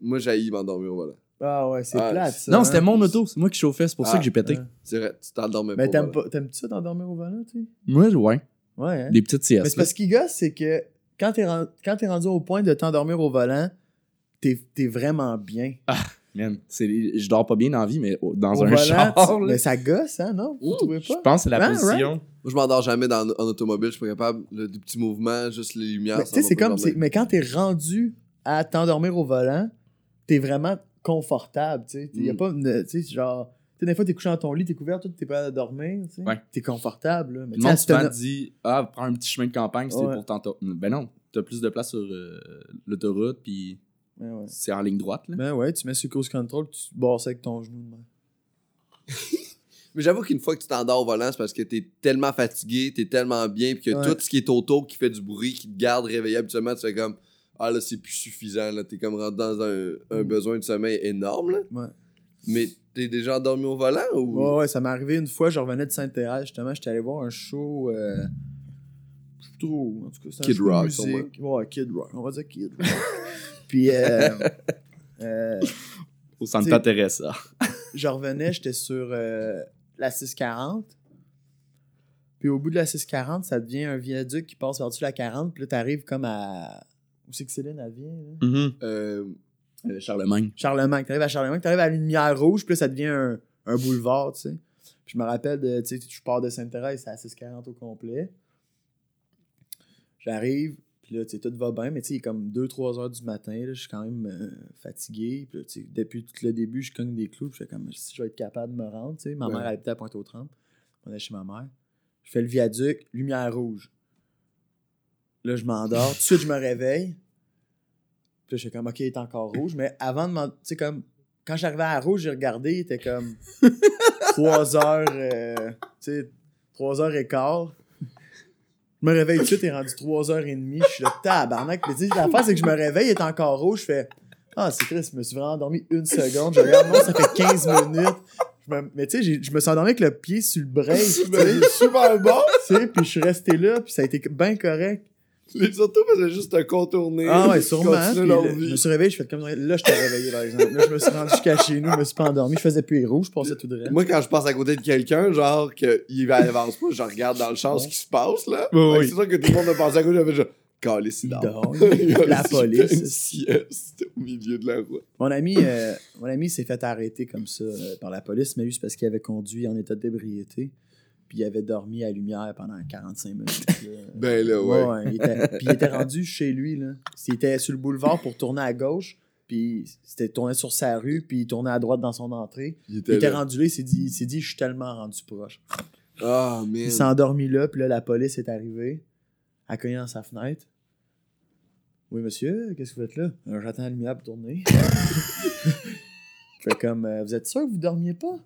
Moi, j'ai m'endormir au volant. Ah ouais, c'est Ah, plate ça. Non, hein. c'était mon auto, c'est moi qui chauffais, c'est pour ça Ah, que j'ai pété. ouais. C'est vrai, tu t'endormais Mais pas. t'aimes au volant. pas- t'aimes-tu ça t'endormir au volant, tu sais? Moi, ouais. Ouais, hein? Des petites siestes. Mais c'est parce qu'il gosse, c'est que quand t'es ren- quand t'es rendu au point de t'endormir au volant, t'es t'es vraiment bien. Man, c'est- je dors pas bien dans la vie, mais au- dans au un volant, char, tu- là, mais ça gosse, hein, non? Vous Ouh, trouvez je pas? pense que c'est la Ah, position. Moi, je m'endors jamais dans, en automobile, je suis pas capable. Le, des petits mouvements, juste les lumières. Mais ça tu sais, c'est pas comme. c'est- Mais quand t'es rendu à t'endormir au volant, t'es vraiment confortable, tu sais. Y a Mm. pas une- Tu sais, genre. Tu sais, des fois, t'es couché dans ton lit, t'es couvert, toi, t'es pas à dormir, tu sais. Ouais. T'es confortable, là. Mais Le tu cette- dit Ah, prends un petit chemin de campagne, c'était Ouais. pour t'entendre. Ben non, t'as plus de place sur euh, l'autoroute, puis Ouais, ouais. c'est en ligne droite, là. Ben ouais, tu mets sur cruise control, tu bosses avec ton genou de main. Mais j'avoue qu'une fois que tu t'endors au volant, c'est parce que t'es tellement fatigué, t'es tellement bien, puis que Ouais. tout ce qui est autour qui fait du bruit, qui te garde réveillé habituellement, tu fais comme Ah là, c'est plus suffisant, là. T'es comme rentré dans un, un Mm. besoin de sommeil énorme, là. Ouais. Mais t'es déjà endormi au volant ou? Ouais, ouais, ça m'est arrivé une fois, je revenais de Sainte-Thérèse, justement, j'étais allé voir un show. Euh... Je sais plus trop, en tout cas, c'est un Kid Rock, musique. Ouais, Kid Rock, on va dire Kid Rock. Puis, euh, euh, Au Santa Teresa. je revenais, j'étais sur euh, la 640. Puis au bout de la 640, ça devient un viaduc qui passe par-dessus la 40. Puis là, t'arrives comme à. Où c'est que Céline, elle vient? là? Mhm. Euh, Euh, Charlemagne. Charlemagne. T'arrives à Charlemagne, t'arrives à la lumière rouge, puis là, ça devient un, un boulevard, tu sais. Puis je me rappelle de, tu sais, je pars de Sainte-Thérèse, c'est à 640 au complet. J'arrive, puis là, tu sais, tout va bien, mais tu sais, il est comme 2-3 heures du matin, là, je suis quand même euh, fatigué. Puis là, tu sais, depuis tout le début, je cogne des clous, puis je fais comme si je vais être capable de me rendre, tu sais. Ma Ouais. mère, habitait à Pointe-aux-Trembles. On est chez ma mère. Je fais le viaduc, lumière rouge. Là, je m'endors. Tout de suite, je me réveille. Puis là, je suis comme, OK, il est encore rouge. Mais avant de m'en. Tu sais, comme, quand j'arrivais à rouge, j'ai regardé, il était comme 3 heures. euh, tu sais, 3 heures et quart. Je me réveille tout de suite, il est rendu 3h30. Je suis là, tabarnak. Mais tu sais, l'affaire, c'est que je me réveille, il est encore rouge. Je fais, ah, c'est triste, je me suis vraiment endormi une seconde. Je regarde, non, ça fait 15 minutes. Je me- mais tu sais, je me suis endormi avec le pied sur le break. sais, super bon. tu sais, puis je suis resté là, puis ça a été bien correct. Les autos faisaient juste te contourner. Ah ouais, sûrement. Puis je me suis réveillé, je fais comme là, je t'ai réveillé par exemple. Là, je me suis rendu jusqu'à chez nous, je me suis pas endormi, je faisais plus les rouges, je passais tout droit. Moi, quand je passe à côté de quelqu'un, genre, qu'il avance pas, je regarde dans le champ ce qui se passe, là. Oui, oui. C'est sûr que tout le monde a passé à côté, j'avais genre, calé, Il dort. La police. Une sieste au milieu de la route. Mon ami, euh, mon ami s'est fait arrêter comme ça euh, par la police, mais lui, c'est parce qu'il avait conduit en état d'ébriété. Puis il avait dormi à lumière pendant 45 minutes. là. Ben là, ouais. il était, puis il était rendu chez lui. Là. Il était sur le boulevard pour tourner à gauche. Puis c'était tourné sur sa rue. Puis il tournait à droite dans son entrée. Il Il était, rendu là. Il s'est dit, il s'est dit, je suis tellement rendu proche. Ah, Il man. s'est endormi là. Puis là, la police est arrivée. A cogné dans sa fenêtre. Oui, monsieur, qu'est-ce que vous faites là? Alors, J'attends la lumière pour tourner. fait comme, euh, vous êtes sûr que vous dormiez pas?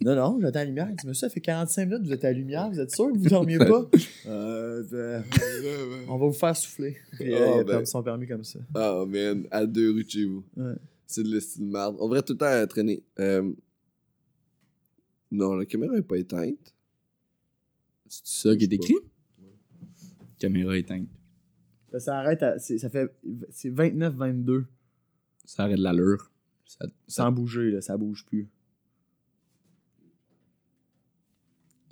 Non, non, j'attends la lumière. Il dit, monsieur, ça fait 45 minutes, vous êtes à la lumière, vous êtes sûr que vous dormiez pas? euh, ben, on va vous faire souffler. Puis, euh, Ah, il a ben. perdu son permis comme ça. Ah, man. À deux rues de chez vous. Ouais. C'est de l'estime de merde. On devrait tout le temps traîner. Euh... Non, la caméra est pas éteinte. C'est ça qui est écrit? Caméra éteinte. Ça, ça arrête à, c'est- ça fait, c'est 29-22. Ça arrête l'allure. Ça, ça... Sans bouger, là, ça bouge plus.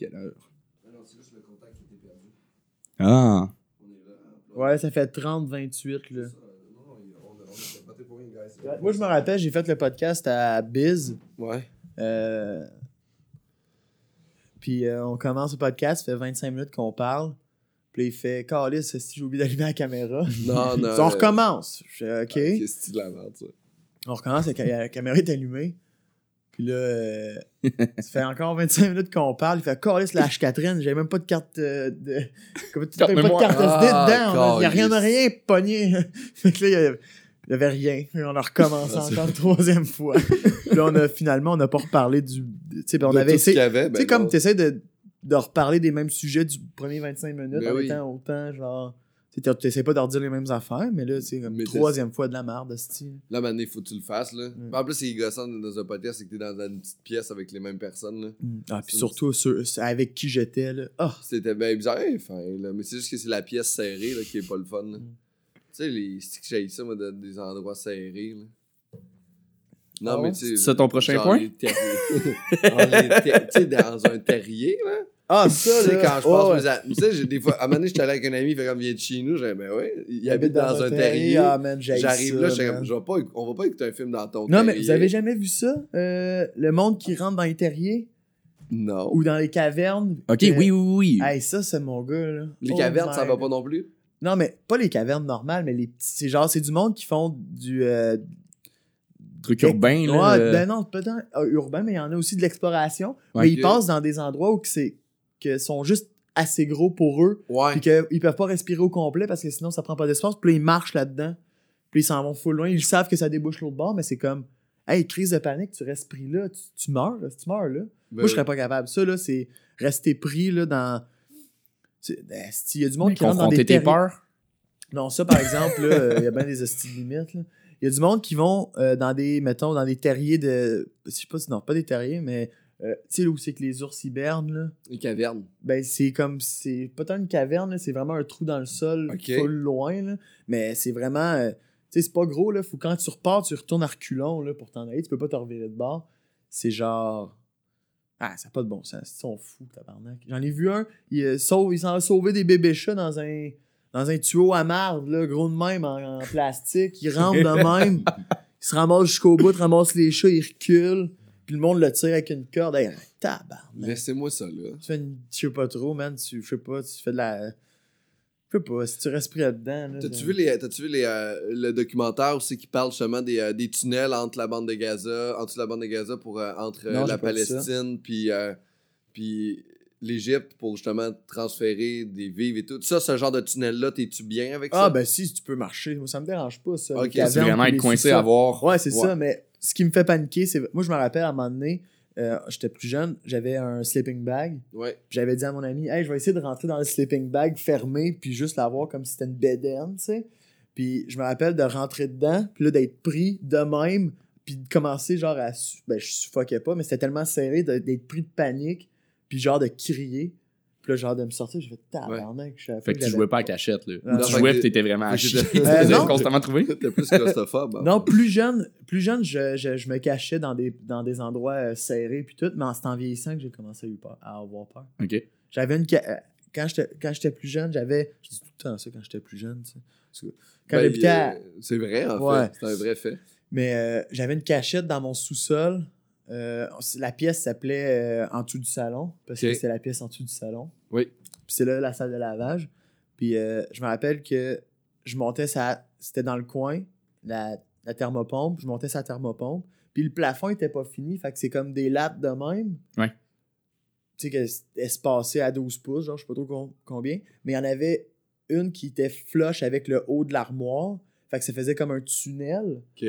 Quelle heure? non, c'est juste le contact qui était perdu. Ah! On est là. Ouais, ça fait 30-28, là. Moi, je me rappelle, j'ai fait le podcast à Biz. Ouais. Euh, Puis euh, on commence le podcast, ça fait 25 minutes qu'on parle. Puis il fait Calis, si j'ai oublié d'allumer la caméra? Non, non. on euh, recommence. Je fais OK. ah, Qu'est-ce que de la merde, ça? On recommence, la, la caméra est allumée. Puis là, euh, ça fait encore 25 minutes qu'on parle. Il fait Calis, la H4N, j'avais même pas de carte euh, de. Comme, pas de carte SD Ah, dedans. Il y a rien de rien pogné. fait que là, il y avait- il y avait rien. On a recommencé Ah, encore une troisième fois. Puis là, on a finalement, on n'a pas reparlé du. Tu sais, on De avait essayé. Tu ben sais, comme tu essaies de, de reparler des mêmes sujets du premier 25 minutes Ben en oui. étant autant, genre. Tu sais, t'essaies pas de redire les mêmes affaires, mais là, c'est comme Mais troisième fois de la merde, style. Là, maintenant, il faut que tu le fasses, là. Mm. En plus, c'est gossant dans un podcast, c'est que t'es dans une petite pièce avec les mêmes personnes, là. Ah, puis surtout sur- avec qui j'étais, là. Ah! C'était bien bizarre, hein, fin, là. Mais c'est juste que c'est la pièce serrée, là, qui est pas le fun, là. Mm. Tu sais, les... que j'ai ça, moi, de- des endroits serrés, là. Non, Ah mais tu sais. C'est ça ton prochain genre point? les terriers. Genre les ter- Tu sais, dans un terrier, là. Ah, Tu ça, sais, là! quand je mes a- tu sais, j'ai des fois, à un moment donné, j'étais allé avec un ami, il fait comme, viens de chez nous, j'ai ben ouais, il habite dans, un terrier. Ah, man, J'arrive là, man. comme, je vais pas, on va pas écouter un film dans ton Non, terrier. mais vous avez jamais vu ça? Euh, le monde qui rentre dans les terriers? Non. ou dans les cavernes? Ok, que- oui, oui, oui. Hey, ça, c'est mon gars, là. Les Oh cavernes, ça va pas non plus? Non, mais pas les cavernes normales, mais les petits. C'est genre, c'est du monde qui font du. euh, Truc urbain, là. Ouais, euh, ben non, peut-être euh, urbain, mais il y en a aussi de l'exploration. Ouais. mais ils passent dans des endroits où c'est que sont juste assez gros pour eux, Ouais. puis qu'ils peuvent pas respirer au complet parce que sinon ça prend pas d'espace. Puis là, ils marchent là-dedans, puis ils s'en vont full loin. Ils savent que ça débouche l'autre bord, mais c'est comme, hey, crise de panique, tu restes pris là, tu, tu meurs, là, tu meurs là. Ben Moi, je serais pas capable. Ça, là, c'est rester pris là dans. ben, si, Il y a du monde mais qui rentre dans des tes terriers. peurs? Non, ça, par exemple, là, euh, il y a bien des hosties limites. là. Il y a du monde qui vont euh, dans des, mettons, dans des terriers de. Je sais pas si, non, pas des terriers, mais. Euh, tu sais, où c'est que les ours hibernent, là? Les cavernes. Ben, c'est comme. C'est pas tant une caverne, là, c'est vraiment un trou dans le sol, Ok. full loin, là. Mais c'est vraiment. euh, tu sais, c'est pas gros, là. Faut quand tu repars, tu retournes à reculons, là, pour t'en aller. Tu peux pas te revirer de bord. C'est genre. Ah, ça n'a pas de bon sens. Ils sont fous, tabarnak. J'en ai vu un, il, euh, sauve, il s'en a sauvé des bébés chats dans un, dans un tuyau à marde, là, gros de même, en, en plastique. Il rentre de même, il se ramasse jusqu'au bout, ramasse les chats, il recule, puis le monde le tire avec une corde. Hey, tabarnak. Laissez-moi ça, là. Tu fais une. Je sais pas trop, man. Tu, je sais pas, tu fais de la. Je sais pas, si tu restes pris là-dedans. là, T'as-tu vu, les, t'as-tu vu les, euh, le documentaire aussi qui parle justement des, euh, des tunnels entre la bande de Gaza, entre la bande de Gaza pour euh, entre euh, Non, la. Palestine puis euh, puis l'Égypte pour justement transférer des vivres et tout. Ça, ce genre de tunnel-là, t'es-tu bien avec ça? Ah, ben si, tu peux marcher. Moi, ça me dérange pas, ça. Ok, c'est vraiment être coincé à voir. Ouais, c'est Ouais. ça, mais ce qui me fait paniquer, c'est. Moi, je me rappelle à un moment donné, euh, j'étais plus jeune, j'avais un sleeping bag. Ouais. J'avais dit à mon ami, hey, je vais essayer de rentrer dans le sleeping bag fermé, puis juste l'avoir comme si c'était une bedaine, tu sais. Puis je me rappelle de rentrer dedans, puis là, d'être pris de même, puis de commencer genre à. Ben, je suffoquais pas, mais c'était tellement serré d'être pris de panique, puis genre de crier. Puis là, genre de me sortir, j'ai fait tabarnak. je savais Fait que tu jouais pas à cachette, là. Non, tu fait jouais que- pis t'étais vraiment à chier. Tu Euh, non. constamment. T'es plus claustrophobe. hein. Non, plus jeune, plus jeune je, je, je me cachais dans des, dans des endroits euh, serrés, puis tout, mais en- c'est en vieillissant que j'ai commencé à, eu peur- à avoir peur. Ok. J'avais une. ca- euh, Quand j'étais quand j'étais plus jeune, j'avais. Je dis tout le temps ça quand j'étais plus jeune, tu sais. Parce que Quand Ben, j'habitais à- C'est vrai, en Ouais. fait. C'est un vrai fait. Mais euh, j'avais une cachette dans mon sous-sol. Euh, la pièce s'appelait euh, En dessous du salon, parce que c'était la pièce en dessous du salon. Oui. Puis c'est là la salle de lavage. Puis euh, je me rappelle que je montais ça. C'était dans le coin, la, la thermopompe. Je montais sa thermopompe. Puis le plafond était pas fini. Fait que c'est comme des lattes de même. Ouais. Tu sais, qu'elle se passait à 12 pouces, genre, je sais pas trop com- combien. Mais il y en avait une qui était flush avec le haut de l'armoire. Fait que ça faisait comme un tunnel. OK.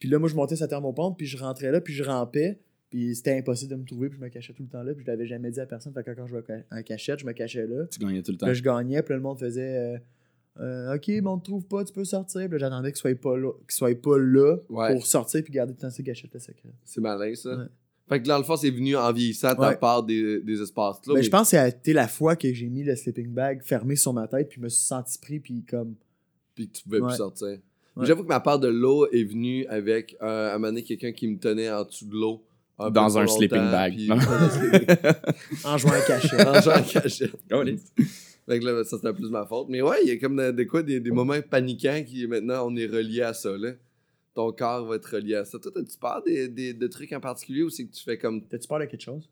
Puis là, moi, je montais sa thermopompe, puis je rentrais là, puis je rampais. Puis c'était impossible de me trouver, puis je me cachais tout le temps là, puis je l'avais jamais dit à personne. Fait que quand je vais ca- en cachette, je me cachais là. Tu gagnais tout le Puis temps. là, je gagnais, puis là, le monde faisait euh, Euh, Ok, mais on te trouve pas, tu peux sortir. Puis là, j'attendais qu'il soit pas là, qu'il soit pas là Ouais. pour sortir, puis garder tout le temps ses gâchettes le secret. C'est malin, ça. Ouais. Fait que dans le fond, c'est venu en vieillissant ta Ouais. part des, des espaces là. Ben, Je pense que ça a été la fois que j'ai mis le sleeping bag fermé sur ma tête, puis je me suis senti pris, puis comme. Puis que tu pouvais plus sortir. Ouais. J'avoue que ma part de l'eau est venue avec euh, à un moment donné, quelqu'un qui me tenait en dessous de l'eau. Dans un sleeping bag. puis-. En jouant à cachette. en jouant à cachette. Les- Fait que là, ça c'était plus ma faute. Mais ouais, il y a comme des, quoi, des, des moments paniquants qui maintenant on est relié à ça. Là. Ton corps va être relié à ça. Toi, as-tu peur des, des, de trucs en particulier ou c'est que tu fais comme. T'as-tu peur de quelque chose?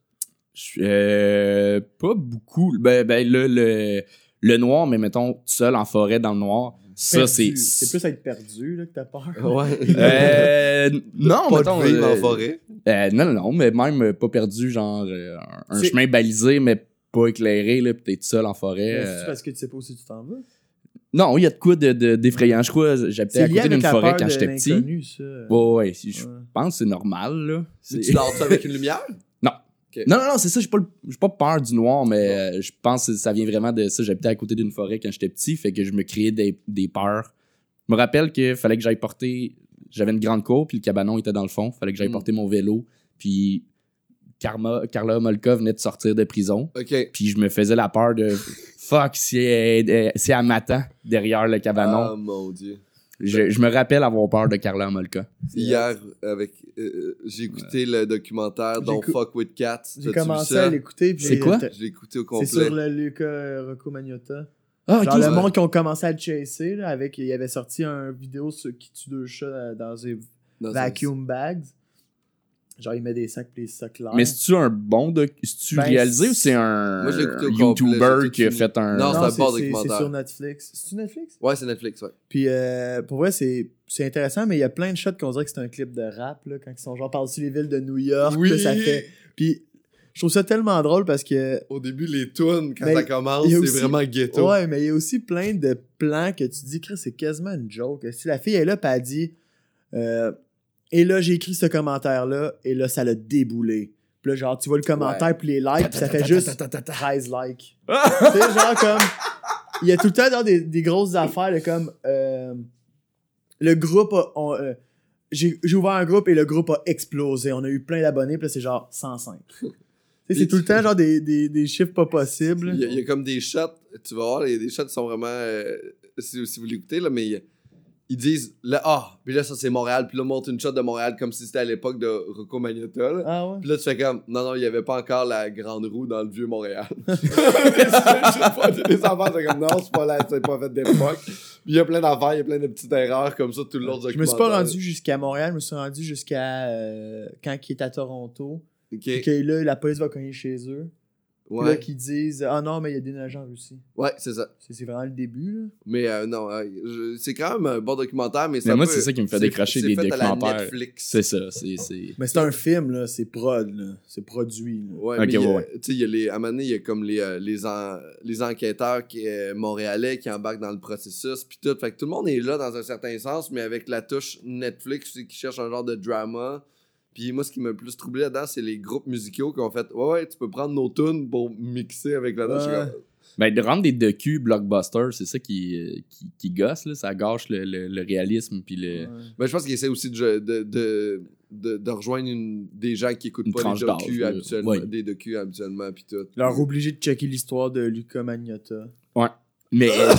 Je suis, euh, pas beaucoup. Ben, ben là, le, le noir, mais mettons, tout seul en forêt dans le noir, ça, c'est. C'est plus être perdu là, que t'as peur. Ouais. Euh, non, pas mettons. de vivre euh, en forêt. euh, non, non, non, mais même euh, pas perdu, genre euh, un, chemin balisé, mais pas éclairé, là, pis t'es tout seul en forêt. Euh. C'est parce que tu sais pas où c'est que tu t'en vas? Non, il y a de quoi de, de- d'effrayant. Je crois, j'habitais à côté d'une forêt quand de j'étais petit. ça. Ouais, ouais, je Ouais. pense que c'est normal, là. Tu dors-tu avec une lumière? Non, non, non, c'est ça, j'ai pas, pas peur du noir, mais euh, je pense que ça vient vraiment de ça. J'habitais à côté d'une forêt quand j'étais petit, fait que je me créais des, des peurs. Je me rappelle qu'il fallait que j'aille porter. J'avais une grande cour, puis le cabanon était dans le fond. Fallait que j'aille Mm. porter mon vélo, puis Karma, Carla Molka venait de sortir de prison, puis je me faisais la peur de fuck, si elle, si elle m'attend derrière le cabanon. Ah mon dieu. Je, je me rappelle avoir peur de Carla Molka. Hier, avec, euh, j'ai écouté le documentaire Don't Fuck with Cats. J'ai commencé à l'écouter. puis C'est j'ai- quoi? t'as- Je l'ai écouté au C'est complet. sur le Luca Rocco Magnotta. Ah, Genre ok. le monde qui ont commencé à le chasser, là, avec, il avait sorti un vidéo sur qui tue deux chats euh, dans des vacuum bags. Genre, il met des sacs puis des sacs là. Mais c'est-tu un bon doc... C'est-tu Ben, réalisé ou c'est- un Moi, YouTuber qui a fait un. Non, c'est un bon c'est- c'est documentaire. sur Netflix. C'est-tu Netflix? Ouais, c'est Netflix, ouais. Puis euh, pour vrai, c'est c'est intéressant, mais il y a plein de shots qu'on dirait que c'est un clip de rap, là, quand ils sont genre par-dessus les villes de New York. Oui. là, ça fait. Puis je trouve ça tellement drôle parce que. Au début, les tunes, quand ça commence, c'est aussi- vraiment ghetto. Ouais, mais il y a aussi plein de plans que tu dis, Chris, c'est quasiment une joke. Si la fille est là, puis elle dit, euh, et là, j'ai écrit ce commentaire-là, et là, ça l'a déboulé. Puis là, genre, tu vois le commentaire, puis les likes, puis ça fait juste 13 likes. tu sais, genre, comme. Il y a tout le temps genre, des, des grosses affaires, là, comme. euh, le groupe a. euh, j'ai ouvert un groupe et le groupe a explosé. On a eu plein d'abonnés, puis là, c'est genre 105. Tu sais, c'est tout le temps genre des, des, des chiffres pas possibles. Il y, a, il y a comme des shots, tu vas voir, il y a des shots qui sont vraiment. euh, si, si vous l'écoutez, là, mais il y a- ils disent, là, ah, puis là, ça c'est Montréal, puis là, on montre une shot de Montréal comme si c'était à l'époque de Rocco Magnotta. là. Ah ouais? Puis là, tu fais comme, non, non, il n'y avait pas encore la grande roue dans le vieux Montréal. les enfants, c'est comme, non, c'est pas, là, c'est pas fait d'époque. Puis il y a plein d'affaires, il y a plein de petites erreurs comme ça tout le long du Je me suis pas rendu jusqu'à Montréal, je me suis rendu jusqu'à euh, quand il est à Toronto. Ok, Puis que là, la police va cogner chez eux. Là, ouais, qu'ils disent Ah non, mais il y a des nageurs en Russie. ouais, c'est ça. C'est c'est vraiment le début. Là. Mais euh, non, euh, c'est quand même un bon documentaire, mais, Mais un moi, peu- c'est ça qui me fait c'est des fait documentaires. Netflix. C'est ça, c'est. c'est- Mais c'est un film, là. C'est prod, là. C'est produit. Là. Ouais, Ok, mais il y a- ouais, ouais. tu sais, il y a les, à un moment donné, il y a comme les, euh, les, en- les enquêteurs qui, euh, montréalais qui embarquent dans le processus, puis tout. Fait que tout le monde est là dans un certain sens, mais avec la touche Netflix, tu sais, qui cherche un genre de drama, Puis moi, ce qui m'a le plus troublé là-dedans, c'est les groupes musicaux qui ont fait Ouais, ouais, tu peux prendre nos tunes pour mixer avec la danse. Ouais. Ben, de rendre des docu blockbusters, c'est ça qui, euh, qui, qui gosse, là. Ça gâche le, le- le réalisme, puis le... Ouais. Ben, je pense qu'ils essaient aussi de, de, de, de, de rejoindre une- des gens qui écoutent Une pas les là. habituellement, Ouais. des docus habituellement, puis tout. Leur obligé de checker l'histoire de Luca Magnotta. Mais... euh,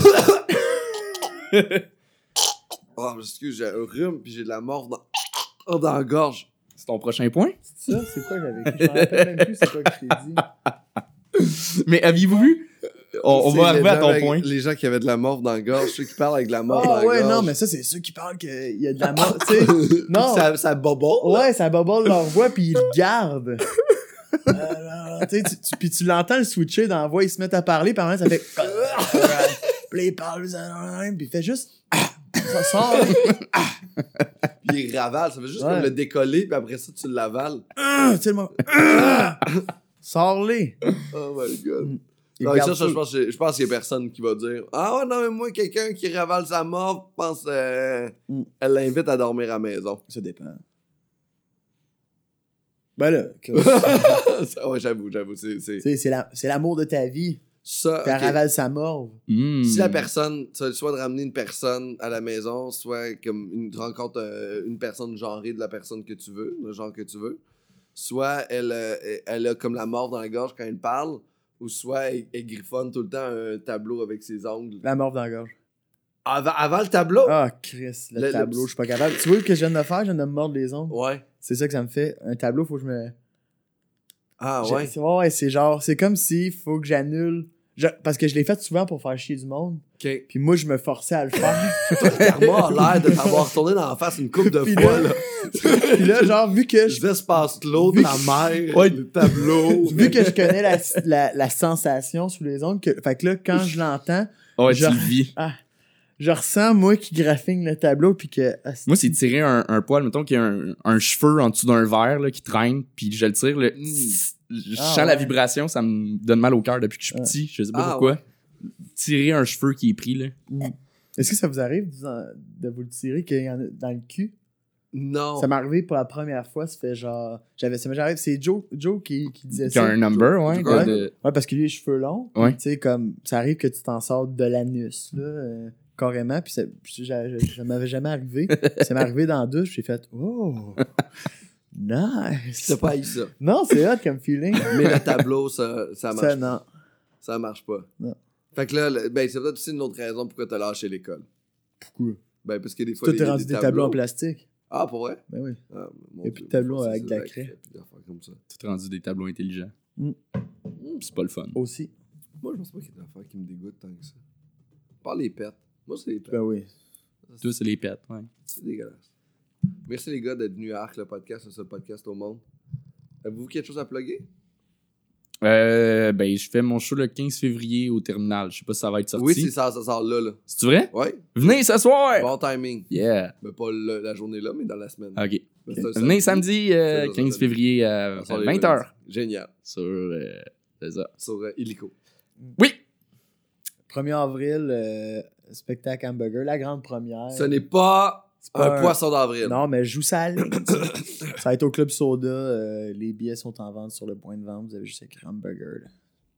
Oh, excuse, j'ai un rhume, puis j'ai de la mort dans, oh, dans la gorge. Ton prochain point? C'est ça? C'est quoi j'avais? Je m'en rappelle même plus c'est quoi que je t'ai dit. Mais aviez-vous vu? On, va arriver à ton avec- point. Les gens qui avaient de la mort dans la gorge, ceux qui parlent avec de la mort dans Ah la ouais, non, mais ça, c'est ceux qui parlent qu'il y a de la mort. tu sais, non. ça, ça bobole. Ouais, ça bobole leur voix, puis ils le gardent. Euh, tu sais, tu- puis tu l'entends le switcher dans la voix, ils se mettent à parler, en même, ça fait. puis il parle, puis il fait juste. Ça sort. Puis il ravale, ça fait juste Ouais. comme le décoller, puis après ça, tu l'avales. Ah, le moment. Sors-les. Oh my god. Ils Non, ça, je pense, je pense qu'il y a personne qui va dire Ah ouais, non, mais moi, quelqu'un qui ravale sa mort, je pense euh, Mm. elle l'invite à dormir à la maison. Ça dépend. Ben là, que- Ça, ouais, j'avoue, j'avoue. C'est l'amour de ta vie. Ça, Puis elle ok. ravale sa morve. Hmm. Si la personne, soit de ramener une personne à la maison, soit comme une tu rencontres euh, une personne genrée de la personne que tu veux, le genre que tu veux, soit elle, euh, elle a comme la mort dans la gorge quand elle parle, ou soit elle, elle griffonne tout le temps un tableau avec ses ongles. La morve dans la gorge. Avant, avant le tableau? Ah, Chris, le, Le- le tableau, je suis pas capable. Tu vois ce que je viens de faire? Je viens de me mordre les ongles? Ouais. C'est ça que ça me fait. Un tableau, faut que je me. Ah ouais. c'est- Ouais, c'est genre, c'est comme si faut que j'annule. je- Parce que je l'ai fait souvent pour faire chier du monde. Ok. Puis moi, je me forçais à le faire. Karma a l'air de t'avoir retourné dans la face une coupe de Puis fois. là- Là. Puis là, genre, vu que je, L'espace Vu ta mère, Ouais. le tableau. vu que je connais la, la, la sensation sous les ongles, que, fait que là, quand je l'entends, Ouais, Genre- tu le vis. Je ressens, moi, qui graphine le tableau, puis que. ah, Moi, c'est tirer un, un poil, mettons qu'il y a un, un cheveu en dessous d'un verre là, qui traîne, puis je le tire, le, Mm. je Ah, sens ouais. la vibration, ça me donne mal au cœur depuis que je suis petit, je sais pas Ah, pourquoi. Tirer un cheveu qui est pris, là. Est-ce que ça vous arrive de, vous le tirer qu'il y en a dans le cul? Non. Ça m'est arrivé pour la première fois, ça fait genre. J'avais, ça m'est arrivé, c'est Joe, Joe qui, qui disait Qui a ça. un number, ouais. Ouais. de- de- Ouais, parce qu'il a les cheveux longs. Ouais. Tu sais, comme, ça arrive que tu t'en sors de l'anus, là, euh, carrément. Puis ça, ça m'avait jamais arrivé. ça m'est arrivé dans la douche, j'ai fait, oh, nice. T'as pas eu ça. Non, c'est hot comme feeling. Mais le tableau, ça, ça marche ça, non. Ça marche pas. Non. Fait que là, le- ben, c'est peut-être aussi une autre raison pourquoi t'as lâché l'école. Pourquoi? Ben, parce que des fois. Toi, les- t'es rendu des tableaux en plastique. Ah, pour vrai? Ben oui. Ah, Et puis de tableaux ça, avec de la craie. ça. Tout rendu des tableaux intelligents. Mm. C'est pas le fun. Aussi. Moi, je pense pas qu'il y a des affaires qui me dégoûtent tant que ça. Pas les pets. Moi, c'est les pets. Ben oui. Toi, c'est les pets, ouais. C'est dégueulasse. Merci les gars d'être venus à Arc, le podcast, le seul podcast au monde. Avez-vous quelque chose à plugger? Euh, ben, je fais mon show le 15 février au terminal. Je sais pas si ça va être sorti. Oui, c'est ça, ça sort là, là. C'est vrai? Ouais, Venez ce soir! bon timing. Yeah! Mais pas le- la journée là, mais dans la semaine. Ok. Ben, Venez samedi, euh, C'est ça, 15 ça. février à Ça sort les 20h. vendredis. Génial. Sur. euh, ça. Sur euh, Illico. Oui! 1er avril, euh, spectacle hamburger, la grande première. Ce n'est pas un un- poisson d'avril. Non, mais je joue ça à la ligne, ça. Va être au Club Soda. euh, les billets sont en vente sur le point de vente. Vous avez juste écrit hamburger.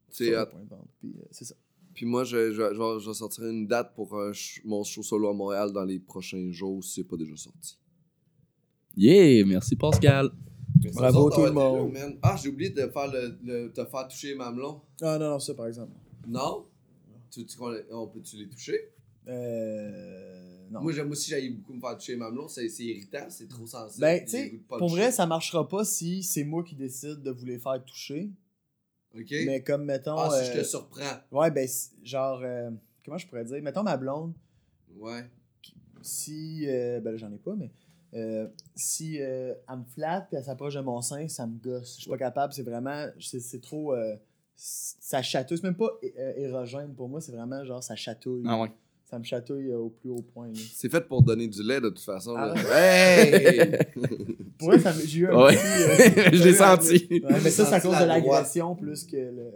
C'est sur le hot. point de vente. Puis, euh, c'est ça. Puis moi, je, je, je, vais- je vais sortir une date pour mon show solo à Montréal dans les prochains jours si c'est pas déjà sorti. Yeah! Merci Pascal. Merci Bravo autres tout le monde. là. Ah, j'ai oublié de faire le, le- te faire toucher les mamelons. Ah non, non, ça par exemple. Non? Tu, tu, qu'on- on peut-tu les toucher? Euh. Non. Moi, j'aime aussi, j'aille beaucoup me faire toucher les mamelons. C'est c'est irritant, c'est trop sensible. ben, tu sais, pour toucher. vrai, ça marchera pas si c'est moi qui décide de vous les faire toucher. Ok? Mais comme, mettons. ah, si je euh, te surprends. Ouais, ben, genre. euh, comment je pourrais dire? Mettons ma blonde, Ouais. si. euh, ben là, j'en ai pas, mais. euh, si euh, elle me flatte puis elle s'approche de mon sein, ça me gosse. Je suis pas capable, c'est vraiment. C'est c'est trop. euh, ça chatouille. C'est même pas euh, érogène pour moi, c'est vraiment genre ça chatouille. Ah ouais. Ça me chatouille euh, au plus haut point. là. C'est fait pour donner du lait de toute façon. Ah. Hey! Pour vrai, ça me- j'ai eu un Ouais. petit. euh, Je l'ai senti. Ouais, mais ça, c'est à cause la de droite. l'agression plus que le.